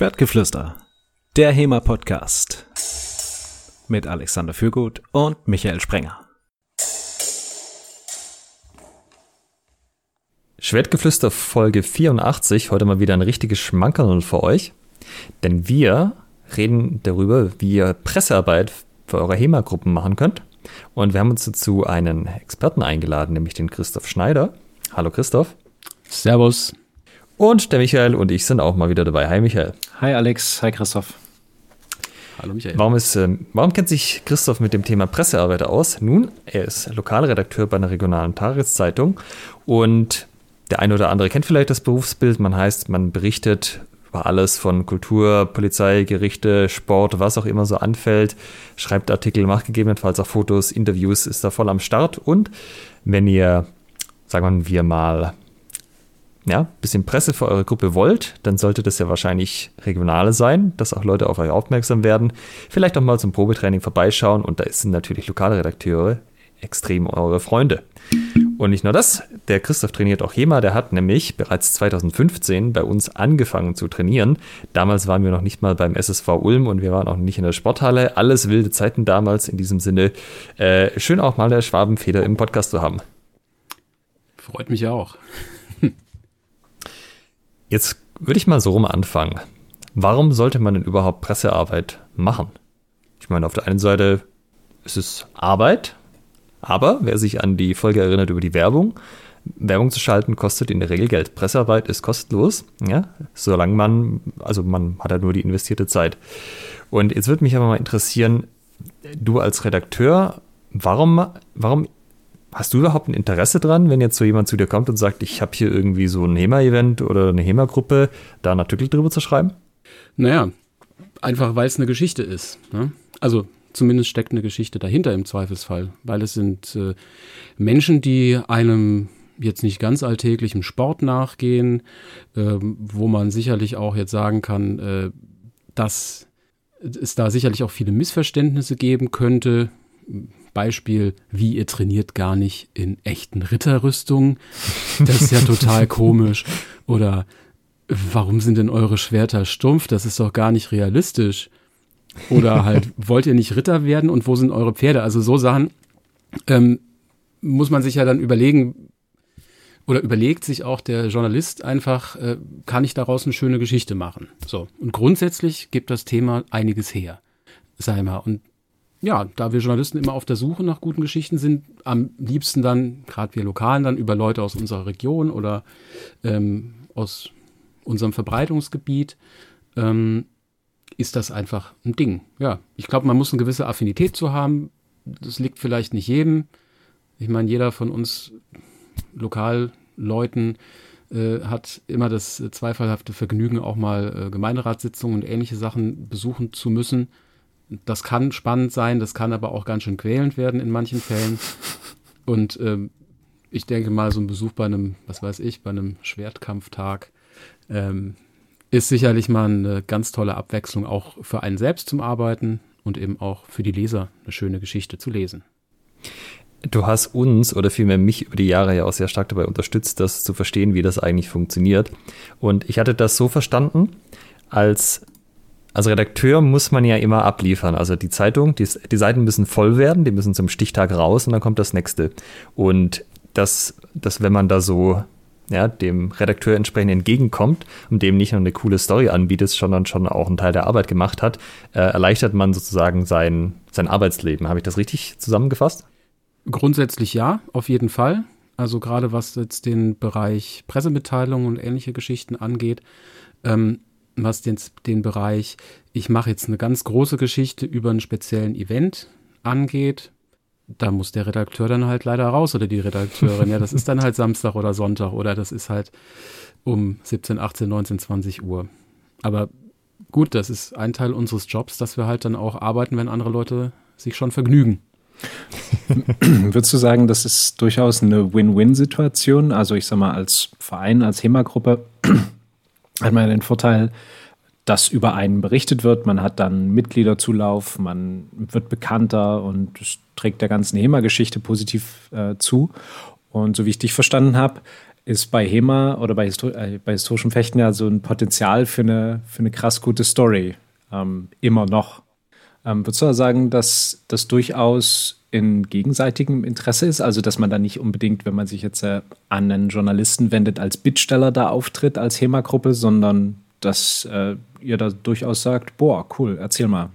Schwertgeflüster, der HEMA-Podcast mit Alexander Fürgut und Michael Sprenger. Schwertgeflüster Folge 84, heute mal wieder ein richtiges Schmankerl für euch, denn wir reden darüber, wie ihr Pressearbeit für eure HEMA-Gruppen machen könnt. Und wir haben uns dazu einen Experten eingeladen, nämlich den Christoph Schneider. Hallo Christoph. Servus. Und der Michael und ich sind auch mal wieder dabei. Hi Michael. Hi Alex, hi Christoph. Hallo Michael. Warum, ist, äh, warum kennt sich Christoph mit dem Thema Pressearbeiter aus? Nun, er ist Lokalredakteur bei einer regionalen Tageszeitung und der eine oder andere kennt vielleicht das Berufsbild. Man heißt, man berichtet über alles von Kultur, Polizei, Gerichte, Sport, was auch immer so anfällt, schreibt Artikel, macht gegebenenfalls auch Fotos, Interviews, ist da voll am Start. Und wenn ihr, sagen wir mal, ja, bisschen Presse für eure Gruppe wollt, dann sollte das ja wahrscheinlich regionale sein, dass auch Leute auf euch aufmerksam werden. Vielleicht auch mal zum Probetraining vorbeischauen und da sind natürlich lokale Redakteure extrem eure Freunde. Und nicht nur das, der Christoph trainiert auch HEMA, der hat nämlich bereits 2015 bei uns angefangen zu trainieren. Damals waren wir noch nicht mal beim SSV Ulm und wir waren auch nicht in der Sporthalle. Alles wilde Zeiten damals in diesem Sinne. Äh, schön auch mal der Schwabenfeder im Podcast zu haben. Freut mich auch. Jetzt würde ich mal so rum anfangen. Warum sollte man denn überhaupt Pressearbeit machen? Ich meine, auf der einen Seite ist es Arbeit, aber wer sich an die Folge erinnert über die Werbung, Werbung zu schalten kostet in der Regel Geld. Pressearbeit ist kostenlos, ja, solange man, also man hat ja nur die investierte Zeit. Und jetzt würde mich aber mal interessieren, du als Redakteur, warum, warum Hast du überhaupt ein Interesse dran, wenn jetzt so jemand zu dir kommt und sagt, ich habe hier irgendwie so ein HEMA-Event oder eine HEMA-Gruppe, da einen Artikel drüber zu schreiben? Naja, einfach weil es eine Geschichte ist. Ne? Also zumindest steckt eine Geschichte dahinter im Zweifelsfall, weil es sind äh, Menschen, die einem jetzt nicht ganz alltäglichen Sport nachgehen, äh, wo man sicherlich auch jetzt sagen kann, äh, dass es da sicherlich auch viele Missverständnisse geben könnte Beispiel, wie ihr trainiert gar nicht in echten Ritterrüstungen. Das ist ja total komisch. Oder warum sind denn eure Schwerter stumpf? Das ist doch gar nicht realistisch. Oder halt, wollt ihr nicht Ritter werden und wo sind eure Pferde? Also so Sachen ähm, muss man sich ja dann überlegen, oder überlegt sich auch der Journalist einfach, äh, kann ich daraus eine schöne Geschichte machen? So. Und grundsätzlich gibt das Thema einiges her. Sei mal. Und ja, da wir Journalisten immer auf der Suche nach guten Geschichten sind, am liebsten dann, gerade wir Lokalen, dann über Leute aus unserer Region oder ähm, aus unserem Verbreitungsgebiet, ähm, ist das einfach ein Ding. Ja, ich glaube, man muss eine gewisse Affinität zu haben. Das liegt vielleicht nicht jedem. Ich meine, jeder von uns Lokalleuten äh, hat immer das zweifelhafte Vergnügen, auch mal äh, Gemeinderatssitzungen und ähnliche Sachen besuchen zu müssen das kann spannend sein, das kann aber auch ganz schön quälend werden in manchen Fällen. Und ähm, ich denke mal, so ein Besuch bei einem, was weiß ich, bei einem Schwertkampftag ähm, ist sicherlich mal eine ganz tolle Abwechslung auch für einen selbst zum Arbeiten und eben auch für die Leser eine schöne Geschichte zu lesen. Du hast uns oder vielmehr mich über die Jahre ja auch sehr stark dabei unterstützt, das zu verstehen, wie das eigentlich funktioniert. Und ich hatte das so verstanden, als als Redakteur muss man ja immer abliefern. Also die Zeitung, die, die, Seiten müssen voll werden, die müssen zum Stichtag raus und dann kommt das nächste. Und das, das wenn man da so ja, dem Redakteur entsprechend entgegenkommt und dem nicht nur eine coole Story anbietet, sondern schon auch einen Teil der Arbeit gemacht hat, äh, erleichtert man sozusagen sein, sein Arbeitsleben. Habe ich das richtig zusammengefasst? Grundsätzlich ja, auf jeden Fall. Also gerade was jetzt den Bereich Pressemitteilungen und ähnliche Geschichten angeht, ähm, was den, den Bereich, ich mache jetzt eine ganz große Geschichte über einen speziellen Event angeht, da muss der Redakteur dann halt leider raus oder die Redakteurin. Ja, das ist dann halt Samstag oder Sonntag oder das ist halt um 17, 18, 19, 20 Uhr. Aber gut, das ist ein Teil unseres Jobs, dass wir halt dann auch arbeiten, wenn andere Leute sich schon vergnügen. Würdest du sagen, das ist durchaus eine Win-Win-Situation? Also ich sag mal, als Verein, als HEMA-Gruppe hat man den Vorteil, dass über einen berichtet wird. Man hat dann Mitgliederzulauf, man wird bekannter und trägt der ganzen HEMA-Geschichte positiv äh, zu. Und so wie ich dich verstanden habe, ist bei HEMA oder bei, Histor äh, bei historischem Fechten ja so ein Potenzial für eine, für eine krass gute Story. Ähm, immer noch. Ähm, würdest du sagen, dass das durchaus in gegenseitigem Interesse ist? Also, dass man da nicht unbedingt, wenn man sich jetzt äh, an einen Journalisten wendet, als Bittsteller da auftritt, als HEMA-Gruppe, sondern dass äh, ihr da durchaus sagt, boah, cool, erzähl mal.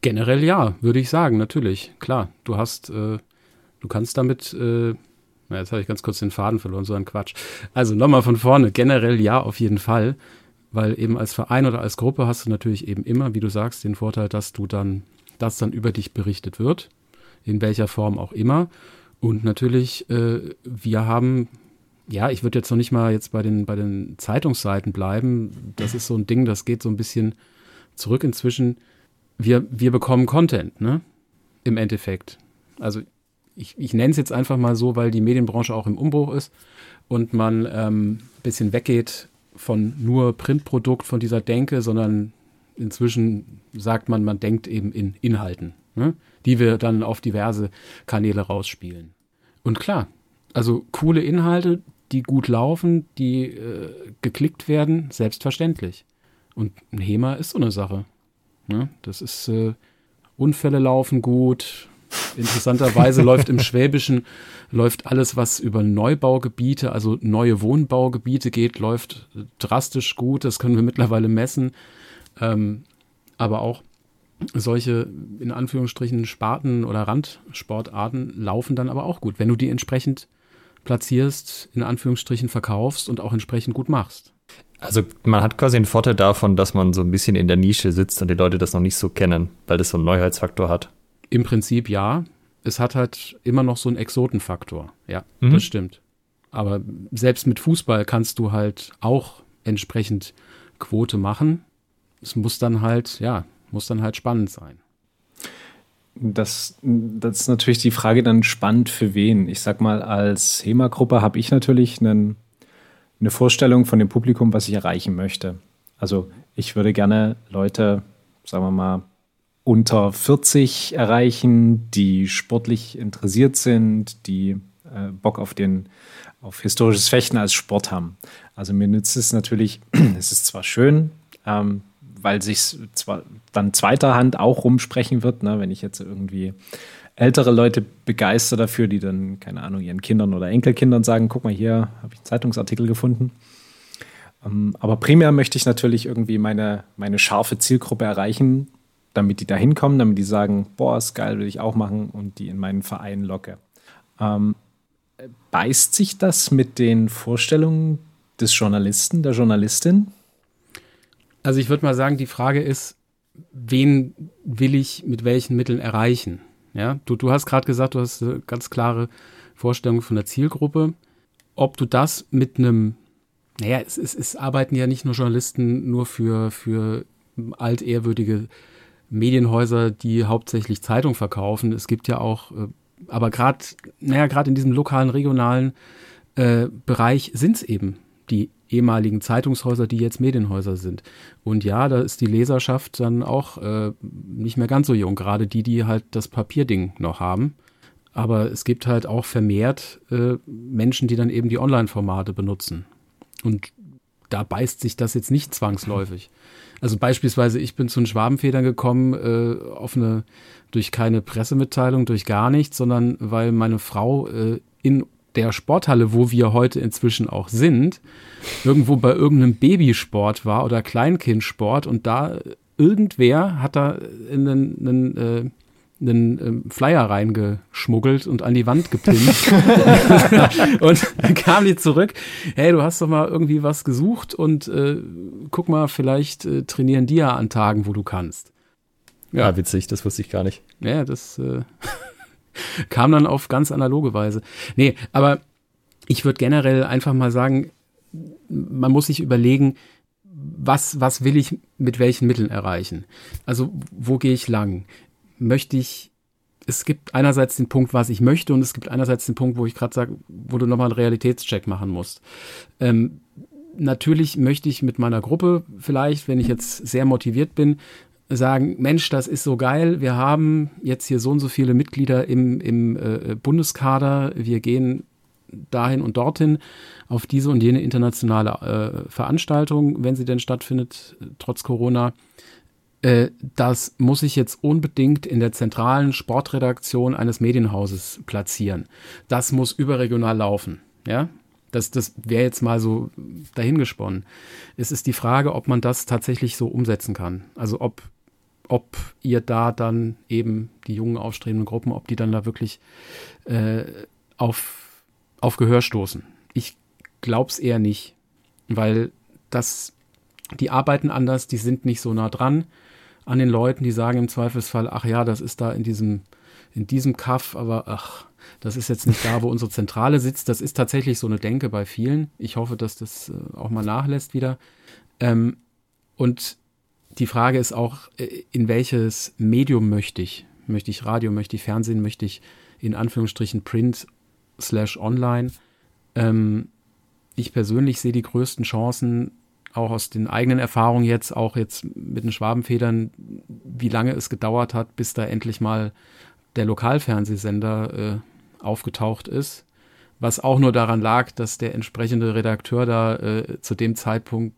Generell ja, würde ich sagen, natürlich. Klar, du hast, äh, du kannst damit, äh, na, jetzt habe ich ganz kurz den Faden verloren, so ein Quatsch. Also nochmal von vorne, generell ja, auf jeden Fall, weil eben als Verein oder als Gruppe hast du natürlich eben immer, wie du sagst, den Vorteil, dass du dann, dass dann über dich berichtet wird, in welcher Form auch immer. Und natürlich, äh, wir haben ja, ich würde jetzt noch nicht mal jetzt bei den, bei den Zeitungsseiten bleiben. Das ist so ein Ding, das geht so ein bisschen zurück inzwischen wir, wir bekommen Content, ne? Im Endeffekt. Also ich, ich nenne es jetzt einfach mal so, weil die Medienbranche auch im Umbruch ist und man ähm, ein bisschen weggeht von nur Printprodukt, von dieser Denke, sondern inzwischen sagt man, man denkt eben in Inhalten, ne? die wir dann auf diverse Kanäle rausspielen. Und klar, also coole Inhalte, die gut laufen, die äh, geklickt werden, selbstverständlich. Und ein HEMA ist so eine Sache. Ne? Das ist, äh, Unfälle laufen gut. Interessanterweise läuft im Schwäbischen, läuft alles, was über Neubaugebiete, also neue Wohnbaugebiete geht, läuft drastisch gut. Das können wir mittlerweile messen. Ähm, aber auch solche, in Anführungsstrichen, Sparten oder Randsportarten laufen dann aber auch gut, wenn du die entsprechend platzierst, in Anführungsstrichen verkaufst und auch entsprechend gut machst. Also man hat quasi einen Vorteil davon, dass man so ein bisschen in der Nische sitzt und die Leute das noch nicht so kennen, weil das so einen Neuheitsfaktor hat. Im Prinzip ja. Es hat halt immer noch so einen Exotenfaktor. Ja, mhm. das stimmt. Aber selbst mit Fußball kannst du halt auch entsprechend Quote machen. Es muss dann halt, ja, muss dann halt spannend sein. Das, das ist natürlich die Frage dann spannend für wen. Ich sag mal, als HEMA-Gruppe habe ich natürlich einen eine Vorstellung von dem Publikum, was ich erreichen möchte. Also ich würde gerne Leute, sagen wir mal, unter 40 erreichen, die sportlich interessiert sind, die äh, Bock auf den auf historisches Fechten als Sport haben. Also mir nützt es natürlich, es ist zwar schön, ähm, weil sich zwar dann zweiter Hand auch rumsprechen wird, ne, wenn ich jetzt irgendwie ältere Leute begeistert dafür, die dann, keine Ahnung, ihren Kindern oder Enkelkindern sagen, guck mal, hier habe ich einen Zeitungsartikel gefunden. Ähm, aber primär möchte ich natürlich irgendwie meine, meine scharfe Zielgruppe erreichen, damit die da hinkommen, damit die sagen, boah, ist geil, will ich auch machen und die in meinen Verein locke. Ähm, beißt sich das mit den Vorstellungen des Journalisten, der Journalistin? Also ich würde mal sagen, die Frage ist, wen will ich mit welchen Mitteln erreichen? Ja, du, du hast gerade gesagt, du hast eine ganz klare Vorstellung von der Zielgruppe. Ob du das mit einem, naja, es, es, es arbeiten ja nicht nur Journalisten nur für, für altehrwürdige Medienhäuser, die hauptsächlich Zeitung verkaufen. Es gibt ja auch, äh, aber gerade, naja, gerade in diesem lokalen, regionalen äh, Bereich sind es eben die ehemaligen Zeitungshäuser, die jetzt Medienhäuser sind. Und ja, da ist die Leserschaft dann auch äh, nicht mehr ganz so jung, gerade die, die halt das Papierding noch haben. Aber es gibt halt auch vermehrt äh, Menschen, die dann eben die Online-Formate benutzen. Und da beißt sich das jetzt nicht zwangsläufig. Also beispielsweise, ich bin zu den Schwabenfedern gekommen, äh, auf eine, durch keine Pressemitteilung, durch gar nichts, sondern weil meine Frau äh, in der Sporthalle, wo wir heute inzwischen auch sind, irgendwo bei irgendeinem Babysport war oder Kleinkindsport und da irgendwer hat da einen, einen, äh, einen ähm, Flyer reingeschmuggelt und an die Wand gepinnt. und dann kam die zurück, hey, du hast doch mal irgendwie was gesucht und äh, guck mal, vielleicht äh, trainieren die ja an Tagen, wo du kannst. Ja, ja witzig, das wusste ich gar nicht. Ja, das äh, kam dann auf ganz analoge Weise. Nee, aber ich würde generell einfach mal sagen, man muss sich überlegen, was, was will ich mit welchen Mitteln erreichen? Also, wo gehe ich lang? Möchte ich, es gibt einerseits den Punkt, was ich möchte, und es gibt einerseits den Punkt, wo ich gerade sage, wo du nochmal einen Realitätscheck machen musst. Ähm, natürlich möchte ich mit meiner Gruppe vielleicht, wenn ich jetzt sehr motiviert bin, sagen, Mensch, das ist so geil, wir haben jetzt hier so und so viele Mitglieder im, im äh, Bundeskader, wir gehen dahin und dorthin auf diese und jene internationale äh, Veranstaltung, wenn sie denn stattfindet, trotz Corona. Äh, das muss ich jetzt unbedingt in der zentralen Sportredaktion eines Medienhauses platzieren. Das muss überregional laufen. Ja, das, das wäre jetzt mal so dahingesponnen. Es ist die Frage, ob man das tatsächlich so umsetzen kann. Also ob, ob ihr da dann eben die jungen aufstrebenden Gruppen, ob die dann da wirklich äh, auf, auf Gehör stoßen. Ich glaube es eher nicht, weil das, die arbeiten anders, die sind nicht so nah dran an den Leuten, die sagen im Zweifelsfall, ach ja, das ist da in diesem, in diesem Kaff, aber ach, das ist jetzt nicht da, wo unsere Zentrale sitzt. Das ist tatsächlich so eine Denke bei vielen. Ich hoffe, dass das äh, auch mal nachlässt wieder. Ähm, und die Frage ist auch, äh, in welches Medium möchte ich? Möchte ich Radio, möchte ich Fernsehen, möchte ich in Anführungsstrichen Print slash online? Ähm, ich persönlich sehe die größten Chancen auch aus den eigenen Erfahrungen jetzt, auch jetzt mit den Schwabenfedern, wie lange es gedauert hat, bis da endlich mal der Lokalfernsehsender äh, aufgetaucht ist. Was auch nur daran lag, dass der entsprechende Redakteur da äh, zu dem Zeitpunkt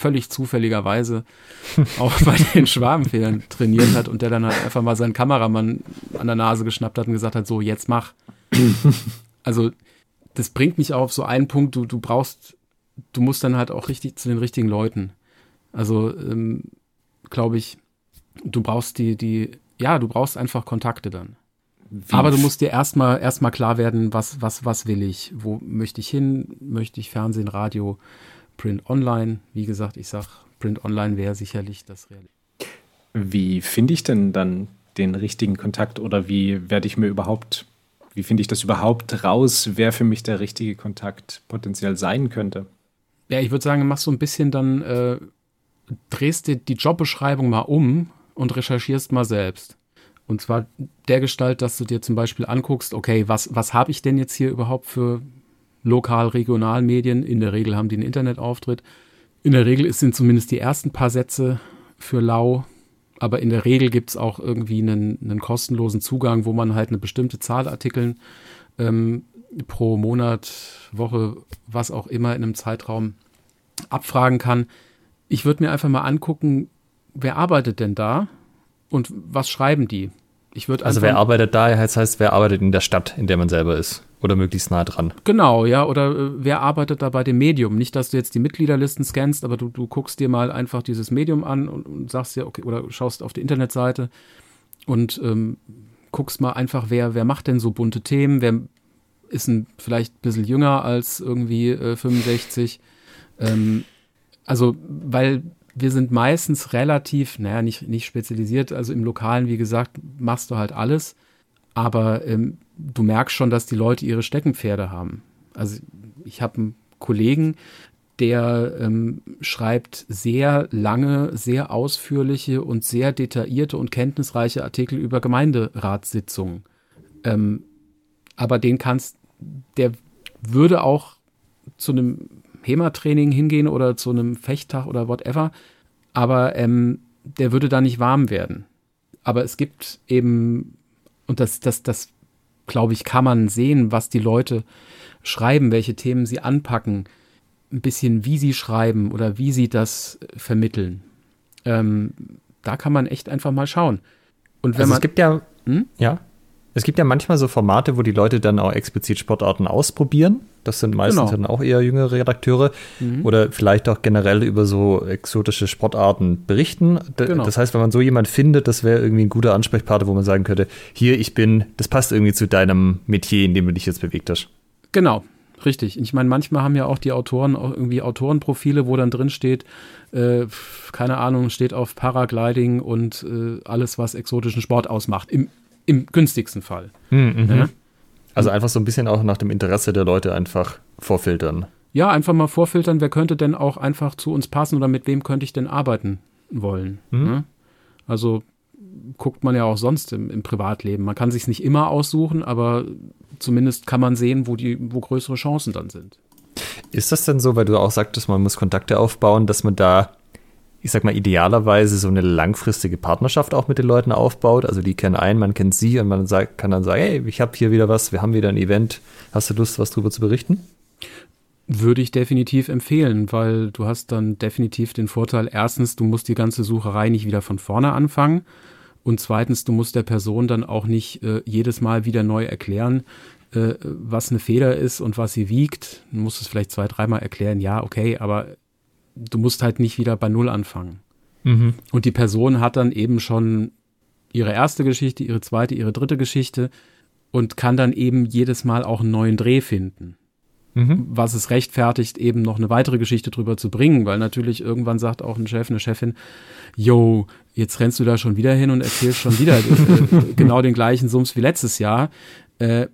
völlig zufälligerweise auch bei den Schwabenfedern trainiert hat und der dann halt einfach mal seinen Kameramann an der Nase geschnappt hat und gesagt hat, so, jetzt mach. also, das bringt mich auf so einen Punkt, du, du brauchst du musst dann halt auch richtig zu den richtigen Leuten. Also, ähm, glaube ich, du brauchst die, die, ja, du brauchst einfach Kontakte dann. Wie Aber du musst dir erstmal erstmal klar werden, was, was, was will ich? Wo möchte ich hin? Möchte ich Fernsehen, Radio, Print online? Wie gesagt, ich sag, Print online wäre sicherlich das Real. Wie finde ich denn dann den richtigen Kontakt oder wie werde ich mir überhaupt, wie finde ich das überhaupt raus, wer für mich der richtige Kontakt potenziell sein könnte? Ja, ich würde sagen, machst so ein bisschen dann, äh, drehst dir die Jobbeschreibung mal um und recherchierst mal selbst. Und zwar der Gestalt, dass du dir zum Beispiel anguckst, okay, was, was habe ich denn jetzt hier überhaupt für lokal, regional Medien? In der Regel haben die einen Internetauftritt. In der Regel sind zumindest die ersten paar Sätze für lau. Aber in der Regel gibt es auch irgendwie einen, einen kostenlosen Zugang, wo man halt eine bestimmte Zahl Artikeln ähm, pro Monat, Woche, was auch immer in einem Zeitraum abfragen kann. Ich würde mir einfach mal angucken, wer arbeitet denn da und was schreiben die? Ich also wer arbeitet da, das heißt, wer arbeitet in der Stadt, in der man selber ist oder möglichst nah dran. Genau, ja, oder äh, wer arbeitet da bei dem Medium? Nicht, dass du jetzt die Mitgliederlisten scannst, aber du, du guckst dir mal einfach dieses Medium an und, und sagst dir, okay, oder schaust auf die Internetseite und ähm, guckst mal einfach, wer, wer macht denn so bunte Themen, wer ist ein, vielleicht ein bisschen jünger als irgendwie äh, 65. Ähm, also, weil wir sind meistens relativ, naja, nicht, nicht spezialisiert. Also im Lokalen, wie gesagt, machst du halt alles. Aber ähm, du merkst schon, dass die Leute ihre Steckenpferde haben. Also ich habe einen Kollegen, der ähm, schreibt sehr lange, sehr ausführliche und sehr detaillierte und kenntnisreiche Artikel über Gemeinderatssitzungen. Ähm, aber den kannst, der würde auch zu einem HEMA-Training hingehen oder zu einem Fechttag oder whatever, aber ähm, der würde da nicht warm werden. Aber es gibt eben, und das, das, das glaube ich, kann man sehen, was die Leute schreiben, welche Themen sie anpacken, ein bisschen wie sie schreiben oder wie sie das vermitteln. Ähm, da kann man echt einfach mal schauen. Und wenn also man, es gibt ja, hm? ja, es gibt ja manchmal so Formate, wo die Leute dann auch explizit Sportarten ausprobieren. Das sind meistens genau. dann auch eher jüngere Redakteure mhm. oder vielleicht auch generell über so exotische Sportarten berichten. Genau. Das heißt, wenn man so jemand findet, das wäre irgendwie ein guter Ansprechpartner, wo man sagen könnte, hier, ich bin, das passt irgendwie zu deinem Metier, in dem du dich jetzt bewegt hast. Genau, richtig. Ich meine, manchmal haben ja auch die Autoren auch irgendwie Autorenprofile, wo dann drin steht, äh, keine Ahnung, steht auf Paragliding und äh, alles, was exotischen Sport ausmacht. Im im günstigsten Fall. Mhm, ja? Also einfach so ein bisschen auch nach dem Interesse der Leute einfach vorfiltern. Ja, einfach mal vorfiltern, wer könnte denn auch einfach zu uns passen oder mit wem könnte ich denn arbeiten wollen. Mhm. Ne? Also guckt man ja auch sonst im, im Privatleben. Man kann sich nicht immer aussuchen, aber zumindest kann man sehen, wo die, wo größere Chancen dann sind. Ist das denn so, weil du auch sagtest, man muss Kontakte aufbauen, dass man da ich sag mal, idealerweise so eine langfristige Partnerschaft auch mit den Leuten aufbaut. Also die kennen einen, man kennt sie und man sagt, kann dann sagen, hey, ich habe hier wieder was, wir haben wieder ein Event. Hast du Lust, was drüber zu berichten? Würde ich definitiv empfehlen, weil du hast dann definitiv den Vorteil, erstens, du musst die ganze Sucherei nicht wieder von vorne anfangen. Und zweitens, du musst der Person dann auch nicht äh, jedes Mal wieder neu erklären, äh, was eine Feder ist und was sie wiegt. Du musst es vielleicht zwei, dreimal erklären, ja, okay, aber du musst halt nicht wieder bei Null anfangen. Mhm. Und die Person hat dann eben schon ihre erste Geschichte, ihre zweite, ihre dritte Geschichte und kann dann eben jedes Mal auch einen neuen Dreh finden. Mhm. Was es rechtfertigt, eben noch eine weitere Geschichte drüber zu bringen, weil natürlich irgendwann sagt auch ein Chef, eine Chefin, yo, jetzt rennst du da schon wieder hin und erzählst schon wieder äh, genau den gleichen Sums wie letztes Jahr. Äh,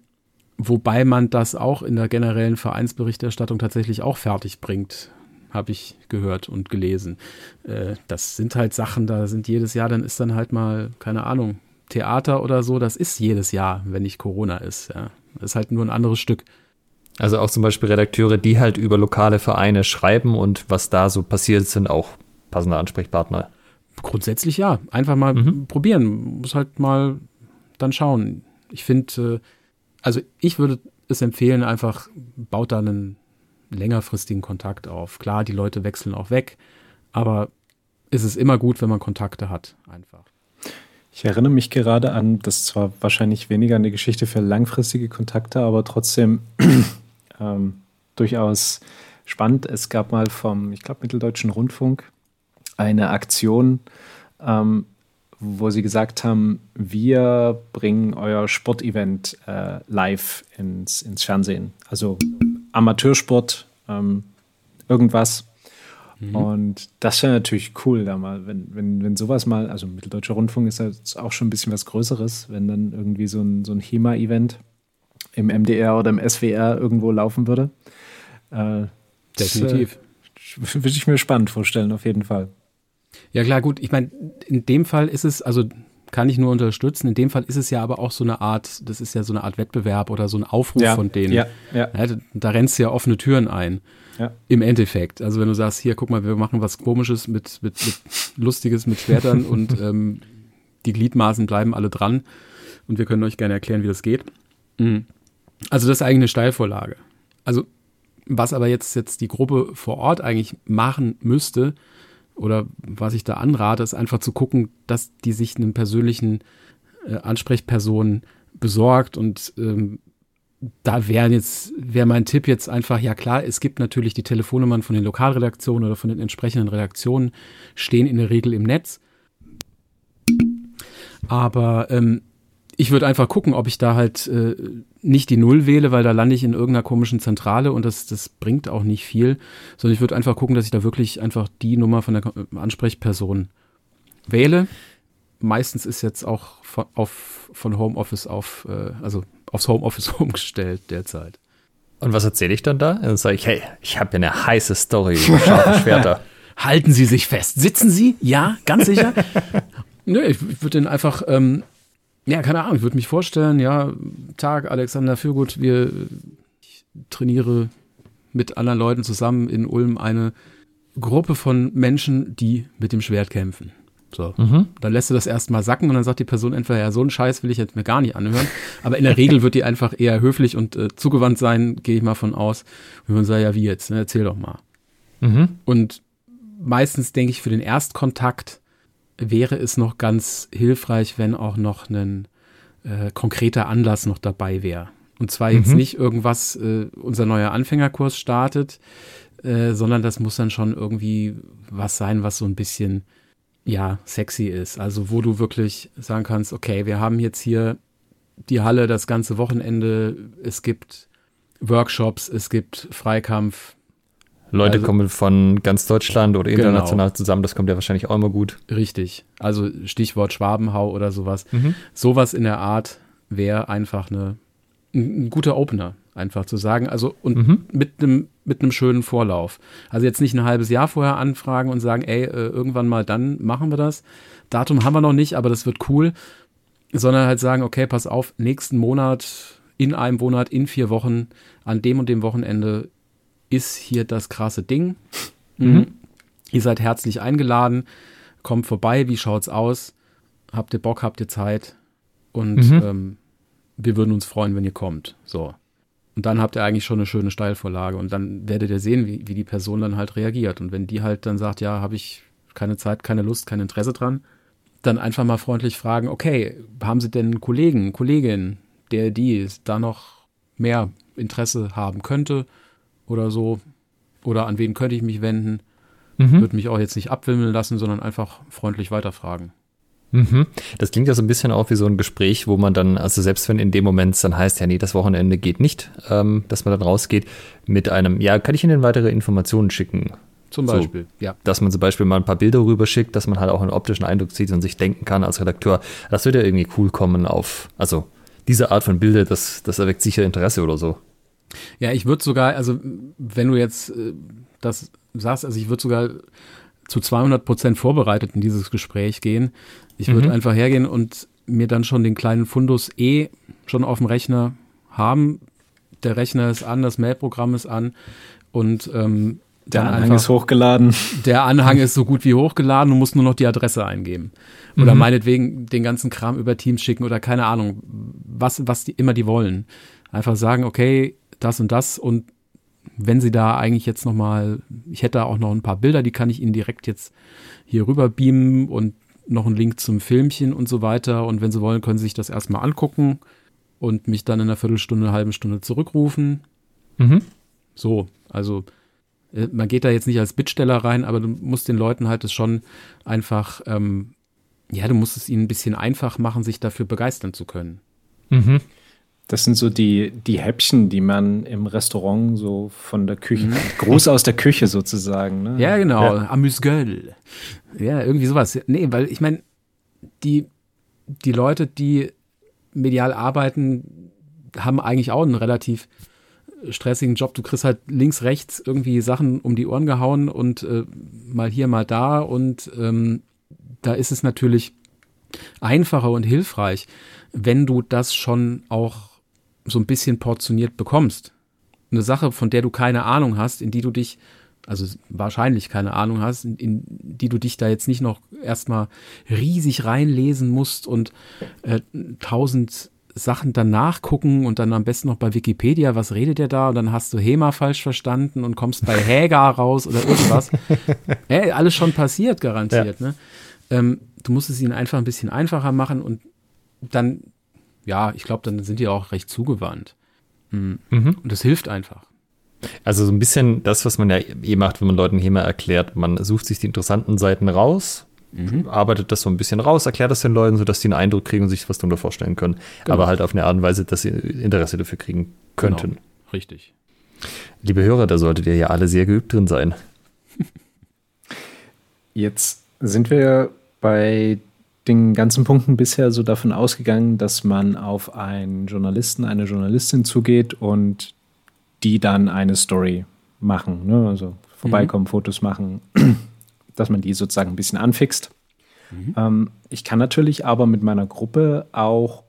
wobei man das auch in der generellen Vereinsberichterstattung tatsächlich auch fertig bringt habe ich gehört und gelesen. Äh, das sind halt Sachen, da sind jedes Jahr, dann ist dann halt mal, keine Ahnung, Theater oder so, das ist jedes Jahr, wenn nicht Corona ist. Ja. Das ist halt nur ein anderes Stück. Also auch zum Beispiel Redakteure, die halt über lokale Vereine schreiben und was da so passiert, sind auch passende Ansprechpartner. Grundsätzlich ja. Einfach mal mhm. probieren. Muss halt mal dann schauen. Ich finde, äh, also ich würde es empfehlen, einfach baut da einen längerfristigen Kontakt auf. Klar, die Leute wechseln auch weg, aber es ist immer gut, wenn man Kontakte hat, einfach. Ich erinnere mich gerade an, das ist zwar wahrscheinlich weniger eine Geschichte für langfristige Kontakte, aber trotzdem ähm, durchaus spannend. Es gab mal vom, ich glaube, Mitteldeutschen Rundfunk eine Aktion, ähm, wo sie gesagt haben, wir bringen euer Sportevent äh, live ins, ins Fernsehen. Also Amateursport, ähm, irgendwas. Mhm. Und das wäre natürlich cool, da mal, wenn, wenn, wenn sowas mal, also Mitteldeutscher Rundfunk ist jetzt auch schon ein bisschen was Größeres, wenn dann irgendwie so ein, so ein HEMA-Event im MDR oder im SWR irgendwo laufen würde. Äh, Definitiv. Das, äh, würde ich mir spannend vorstellen, auf jeden Fall. Ja, klar, gut. Ich meine, in dem Fall ist es, also kann ich nur unterstützen. In dem Fall ist es ja aber auch so eine Art, das ist ja so eine Art Wettbewerb oder so ein Aufruf ja, von denen. Ja, ja. da rennst du ja offene Türen ein. Im Endeffekt. Also wenn du sagst, hier, guck mal, wir machen was komisches mit, mit, mit Lustiges mit Schwertern und ähm, die Gliedmaßen bleiben alle dran und wir können euch gerne erklären, wie das geht. Mhm. Also das ist eigentlich eine Steilvorlage. Also was aber jetzt, jetzt die Gruppe vor Ort eigentlich machen müsste, oder was ich da anrate, ist einfach zu gucken, dass die sich einen persönlichen äh, Ansprechperson besorgt und ähm, da wäre jetzt, wäre mein Tipp jetzt einfach, ja klar, es gibt natürlich die Telefonnummern von den Lokalredaktionen oder von den entsprechenden Redaktionen, stehen in der Regel im Netz. Aber ähm, ich würde einfach gucken, ob ich da halt äh, nicht die Null wähle, weil da lande ich in irgendeiner komischen Zentrale und das, das bringt auch nicht viel, sondern ich würde einfach gucken, dass ich da wirklich einfach die Nummer von der Ansprechperson wähle. Meistens ist jetzt auch von, auf, von Homeoffice auf, äh, also aufs Homeoffice umgestellt derzeit. Und was erzähle ich dann da? Dann sage ich, hey, ich habe ja eine heiße Story scharfe Schwerter. Halten Sie sich fest. Sitzen Sie? Ja, ganz sicher. Nö, ich würde den einfach ähm, ja, keine Ahnung, ich würde mich vorstellen, ja, Tag, Alexander Fürgut, wir ich trainiere mit anderen Leuten zusammen in Ulm eine Gruppe von Menschen, die mit dem Schwert kämpfen. So. Mhm. Dann lässt du das erstmal sacken und dann sagt die Person entweder, ja, so einen Scheiß will ich jetzt mir gar nicht anhören. Aber in der Regel wird die einfach eher höflich und äh, zugewandt sein, gehe ich mal von aus. Und man sagt, ja, wie jetzt? Ne? Erzähl doch mal. Mhm. Und meistens denke ich für den Erstkontakt, wäre es noch ganz hilfreich, wenn auch noch ein äh, konkreter Anlass noch dabei wäre. Und zwar jetzt mhm. nicht irgendwas, äh, unser neuer Anfängerkurs startet, äh, sondern das muss dann schon irgendwie was sein, was so ein bisschen, ja, sexy ist. Also wo du wirklich sagen kannst, okay, wir haben jetzt hier die Halle das ganze Wochenende, es gibt Workshops, es gibt Freikampf, Leute also, kommen von ganz Deutschland oder genau. international genau. zusammen, das kommt ja wahrscheinlich auch immer gut. Richtig. Also Stichwort Schwabenhau oder sowas. Mhm. Sowas in der Art wäre einfach eine, ein guter Opener, einfach zu sagen. Also und mhm. mit einem mit einem schönen Vorlauf. Also jetzt nicht ein halbes Jahr vorher anfragen und sagen, ey, äh, irgendwann mal dann machen wir das. Datum haben wir noch nicht, aber das wird cool. Sondern halt sagen, okay, pass auf, nächsten Monat, in einem Monat, in vier Wochen, an dem und dem Wochenende ist hier das krasse Ding. Mhm. Ihr seid herzlich eingeladen, kommt vorbei, wie schaut's aus? Habt ihr Bock, habt ihr Zeit? Und mhm. ähm, wir würden uns freuen, wenn ihr kommt. So. Und dann habt ihr eigentlich schon eine schöne Steilvorlage und dann werdet ihr sehen, wie, wie die Person dann halt reagiert. Und wenn die halt dann sagt, ja, habe ich keine Zeit, keine Lust, kein Interesse dran, dann einfach mal freundlich fragen, okay, haben Sie denn einen Kollegen, Kollegin, der die da noch mehr Interesse haben könnte oder so? Oder an wen könnte ich mich wenden? Mhm. Würde mich auch jetzt nicht abwimmeln lassen, sondern einfach freundlich weiterfragen. Mhm. Das klingt ja so ein bisschen auch wie so ein Gespräch, wo man dann, also selbst wenn in dem Moment dann heißt, ja, nee, das Wochenende geht nicht, ähm, dass man dann rausgeht mit einem, ja, kann ich Ihnen weitere Informationen schicken? Zum Beispiel, so, ja. Dass man zum Beispiel mal ein paar Bilder rüberschickt, dass man halt auch einen optischen Eindruck sieht und sich denken kann als Redakteur, das wird ja irgendwie cool kommen auf, also diese Art von Bilder, das, das erweckt sicher Interesse oder so. Ja, ich würde sogar, also wenn du jetzt äh, das sagst, also ich würde sogar zu 200 Prozent vorbereitet in dieses Gespräch gehen. Ich würde mhm. einfach hergehen und mir dann schon den kleinen Fundus eh schon auf dem Rechner haben. Der Rechner ist an, das Mailprogramm ist an und ähm, der Anhang einfach, ist hochgeladen. Der Anhang ist so gut wie hochgeladen und muss nur noch die Adresse eingeben. Oder mhm. meinetwegen den ganzen Kram über Teams schicken oder keine Ahnung, was, was die immer die wollen. Einfach sagen, okay, das und das und wenn Sie da eigentlich jetzt nochmal, ich hätte auch noch ein paar Bilder, die kann ich Ihnen direkt jetzt hier rüber beamen und noch einen Link zum Filmchen und so weiter. Und wenn Sie wollen, können Sie sich das erstmal angucken und mich dann in einer Viertelstunde, einer halben Stunde zurückrufen. Mhm. So, also äh, man geht da jetzt nicht als Bittsteller rein, aber du musst den Leuten halt es schon einfach, ähm, ja, du musst es ihnen ein bisschen einfach machen, sich dafür begeistern zu können. Mhm. Das sind so die, die Häppchen, die man im Restaurant so von der Küche, mhm. groß aus der Küche sozusagen. Ne? Ja, genau, ja. Amüsgueule. Ja, irgendwie sowas. Nee, weil ich meine, die, die Leute, die medial arbeiten, haben eigentlich auch einen relativ stressigen Job. Du kriegst halt links, rechts irgendwie Sachen um die Ohren gehauen und äh, mal hier, mal da. Und ähm, da ist es natürlich einfacher und hilfreich, wenn du das schon auch so ein bisschen portioniert bekommst. Eine Sache, von der du keine Ahnung hast, in die du dich, also wahrscheinlich keine Ahnung hast, in, in die du dich da jetzt nicht noch erstmal riesig reinlesen musst und äh, tausend Sachen dann nachgucken und dann am besten noch bei Wikipedia, was redet der da? Und dann hast du HEMA falsch verstanden und kommst bei Häger raus oder irgendwas. Ey, alles schon passiert, garantiert. Ja. Ne? Ähm, du musst es ihnen einfach ein bisschen einfacher machen und dann ja, ich glaube, dann sind die auch recht zugewandt. Mhm. Mhm. Und das hilft einfach. Also so ein bisschen das, was man ja eh macht, wenn man Leuten HEMA erklärt. Man sucht sich die interessanten Seiten raus, mhm. arbeitet das so ein bisschen raus, erklärt das den Leuten, sodass die einen Eindruck kriegen und sich was darunter vorstellen können. Genau. Aber halt auf eine Art und Weise, dass sie Interesse dafür kriegen könnten. Genau. Richtig. Liebe Hörer, da solltet ihr ja alle sehr geübt drin sein. Jetzt sind wir bei den ganzen Punkten bisher so davon ausgegangen, dass man auf einen Journalisten, eine Journalistin zugeht und die dann eine Story machen. Ne? Also vorbeikommen, mhm. Fotos machen, dass man die sozusagen ein bisschen anfixt. Mhm. Ähm, ich kann natürlich aber mit meiner Gruppe auch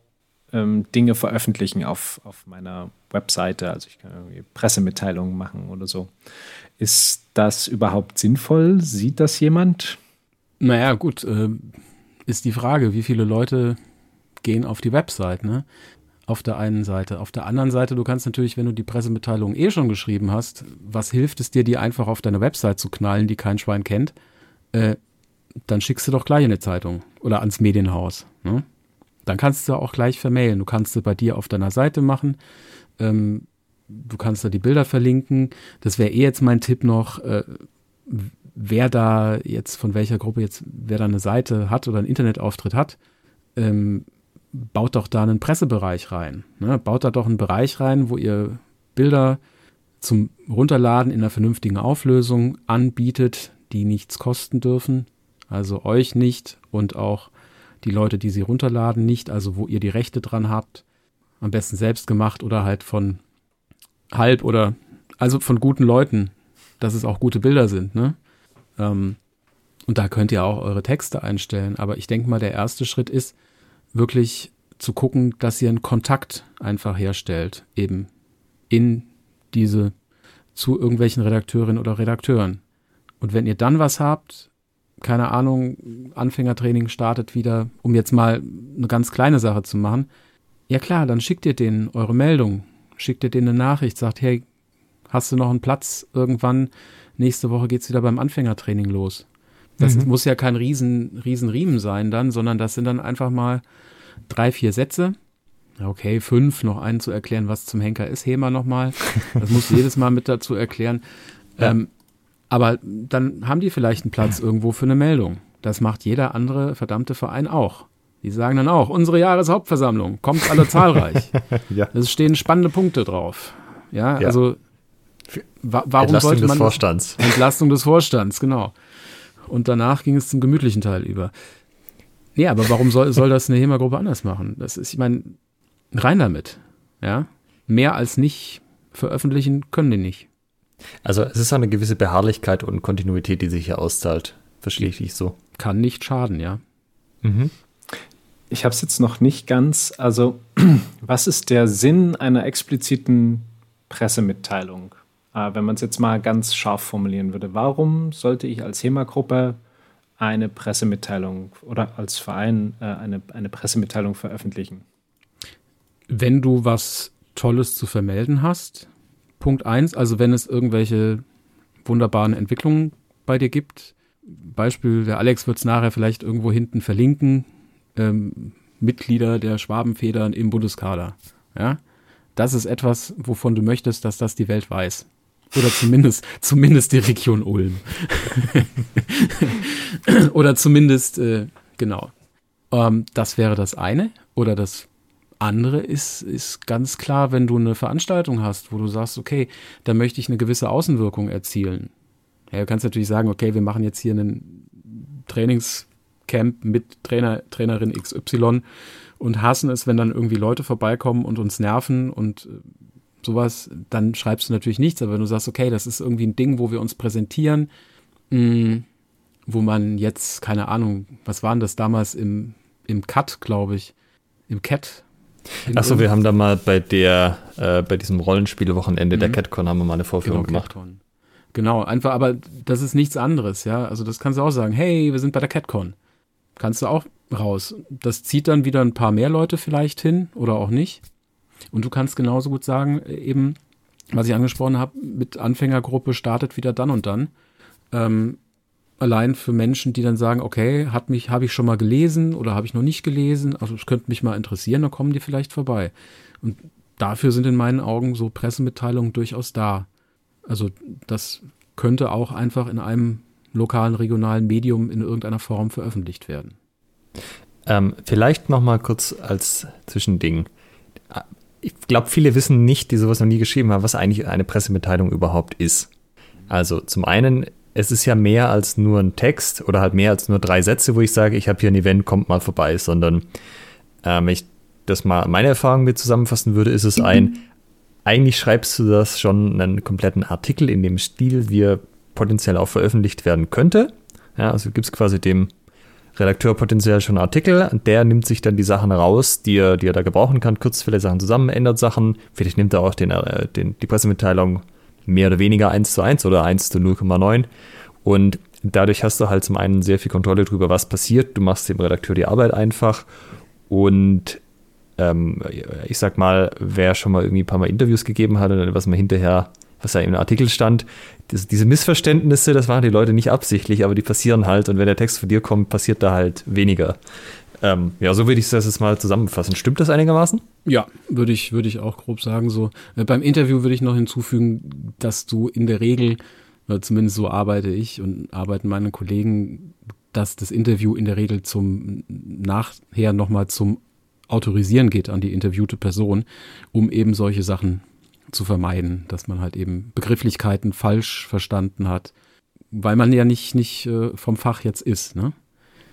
ähm, Dinge veröffentlichen auf, auf meiner Webseite. Also ich kann irgendwie Pressemitteilungen machen oder so. Ist das überhaupt sinnvoll? Sieht das jemand? Naja, gut. Äh, ist die Frage, wie viele Leute gehen auf die Website, ne? Auf der einen Seite. Auf der anderen Seite, du kannst natürlich, wenn du die Pressemitteilung eh schon geschrieben hast, was hilft es dir, die einfach auf deine Website zu knallen, die kein Schwein kennt? Äh, dann schickst du doch gleich in eine Zeitung oder ans Medienhaus. Ne? Dann kannst du auch gleich vermailen. Du kannst sie bei dir auf deiner Seite machen. Ähm, du kannst da die Bilder verlinken. Das wäre eh jetzt mein Tipp noch. Äh, wer da jetzt von welcher Gruppe jetzt, wer da eine Seite hat oder einen Internetauftritt hat, ähm, baut doch da einen Pressebereich rein. Ne? Baut da doch einen Bereich rein, wo ihr Bilder zum Runterladen in einer vernünftigen Auflösung anbietet, die nichts kosten dürfen. Also euch nicht und auch die Leute, die sie runterladen, nicht. Also wo ihr die Rechte dran habt. Am besten selbst gemacht oder halt von halb oder also von guten Leuten, dass es auch gute Bilder sind. Ne? Ähm, und da könnt ihr auch eure Texte einstellen. Aber ich denke mal, der erste Schritt ist wirklich zu gucken, dass ihr einen Kontakt einfach herstellt, eben in diese zu irgendwelchen Redakteurinnen oder Redakteuren. Und wenn ihr dann was habt, keine Ahnung, Anfängertraining startet wieder, um jetzt mal eine ganz kleine Sache zu machen, ja klar, dann schickt ihr denen eure Meldung, schickt ihr denen eine Nachricht, sagt, hey, hast du noch einen Platz irgendwann? Nächste Woche geht's wieder beim Anfängertraining los. Das mhm. muss ja kein riesen, riesen Riemen sein dann, sondern das sind dann einfach mal drei, vier Sätze. Okay, fünf, noch einen zu erklären, was zum Henker ist, HEMA nochmal. Das muss jedes Mal mit dazu erklären. Ja. Ähm, aber dann haben die vielleicht einen Platz irgendwo für eine Meldung. Das macht jeder andere verdammte Verein auch. Die sagen dann auch, unsere Jahreshauptversammlung, kommt alle zahlreich. ja. Es stehen spannende Punkte drauf. Ja, ja. also wa warum Entlastung sollte man des Vorstands. Entlastung des Vorstands, genau. Und danach ging es zum gemütlichen Teil über. Nee, aber warum soll, soll das eine HEMA-Gruppe anders machen? Das ist, ich meine, rein damit. Ja, mehr als nicht veröffentlichen können die nicht. Also es ist eine gewisse Beharrlichkeit und Kontinuität, die sich hier auszahlt. Verstehe ich so. Kann nicht schaden, ja. Mhm. Ich habe es jetzt noch nicht ganz. Also, was ist der Sinn einer expliziten Pressemitteilung? Äh, wenn man es jetzt mal ganz scharf formulieren würde. Warum sollte ich als HEMA-Gruppe eine Pressemitteilung oder als Verein äh, eine, eine Pressemitteilung veröffentlichen? Wenn du was Tolles zu vermelden hast, Punkt eins, also wenn es irgendwelche wunderbaren Entwicklungen bei dir gibt, Beispiel, der Alex wird es nachher vielleicht irgendwo hinten verlinken, ähm, Mitglieder der Schwabenfedern im Bundeskader. Ja, das ist etwas, wovon du möchtest, dass das die Welt weiß. Oder zumindest, zumindest die Region Ulm. Oder zumindest, äh, genau. Ähm, das wäre das eine. Oder das andere ist, ist ganz klar, wenn du eine Veranstaltung hast, wo du sagst, okay, da möchte ich eine gewisse Außenwirkung erzielen. Ja, du kannst natürlich sagen, okay, wir machen jetzt hier einen Trainingscamp mit Trainer, Trainerin XY und hassen es, wenn dann irgendwie Leute vorbeikommen und uns nerven und äh, sowas, dann schreibst du natürlich nichts, aber wenn du sagst, okay, das ist irgendwie ein Ding, wo wir uns präsentieren, mh, mm, wo man jetzt, keine Ahnung, was waren das damals im, im Cut, glaube ich, im Cat, Achso, wir haben da mal bei der, äh, bei diesem Rollenspielwochenende mhm. der CatCon haben wir mal eine Vorführung genau, gemacht. CatCon. Genau, einfach, aber das ist nichts anderes, ja. Also das kannst du auch sagen, hey, wir sind bei der CatCon. Kannst du auch raus. Das zieht dann wieder ein paar mehr Leute vielleicht hin oder auch nicht. Und du kannst genauso gut sagen, eben, was ich angesprochen habe, mit Anfängergruppe startet wieder dann und dann. Ähm, allein für Menschen, die dann sagen, okay, hat mich, habe ich schon mal gelesen oder habe ich noch nicht gelesen, also es könnte mich mal interessieren, dann kommen die vielleicht vorbei. Und dafür sind in meinen Augen so Pressemitteilungen durchaus da. Also das könnte auch einfach in einem lokalen, regionalen Medium in irgendeiner Form veröffentlicht werden. Ähm, vielleicht noch mal kurz als Zwischending. Ich glaube, viele wissen nicht, die sowas noch nie geschrieben haben, was eigentlich eine Pressemitteilung überhaupt ist. Also zum einen es ist ja mehr als nur ein Text oder halt mehr als nur drei Sätze, wo ich sage, ich habe hier ein Event, kommt mal vorbei, sondern ähm, wenn ich das mal meine Erfahrung mit zusammenfassen würde, ist es ein, eigentlich schreibst du das schon einen kompletten Artikel in dem Stil, wie er potenziell auch veröffentlicht werden könnte. Ja, also gibt es quasi dem Redakteur potenziell schon einen Artikel der nimmt sich dann die Sachen raus, die er, die er da gebrauchen kann, kürzt viele Sachen zusammen, ändert Sachen, vielleicht nimmt er auch den, äh, den, die Pressemitteilung mehr oder weniger 1 zu 1 oder 1 zu 0,9. Und dadurch hast du halt zum einen sehr viel Kontrolle darüber, was passiert. Du machst dem Redakteur die Arbeit einfach. Und ähm, ich sag mal, wer schon mal irgendwie ein paar Mal Interviews gegeben hat und was man hinterher, was da im Artikel stand, das, diese Missverständnisse, das waren die Leute nicht absichtlich, aber die passieren halt. Und wenn der Text von dir kommt, passiert da halt weniger. Ähm, ja, so würde ich das jetzt mal zusammenfassen. Stimmt das einigermaßen? Ja, würde ich, würde ich auch grob sagen so. Äh, beim Interview würde ich noch hinzufügen, dass du in der Regel, zumindest so arbeite ich und arbeiten meine Kollegen, dass das Interview in der Regel zum nachher nochmal zum Autorisieren geht an die interviewte Person, um eben solche Sachen zu vermeiden, dass man halt eben Begrifflichkeiten falsch verstanden hat, weil man ja nicht, nicht äh, vom Fach jetzt ist, ne?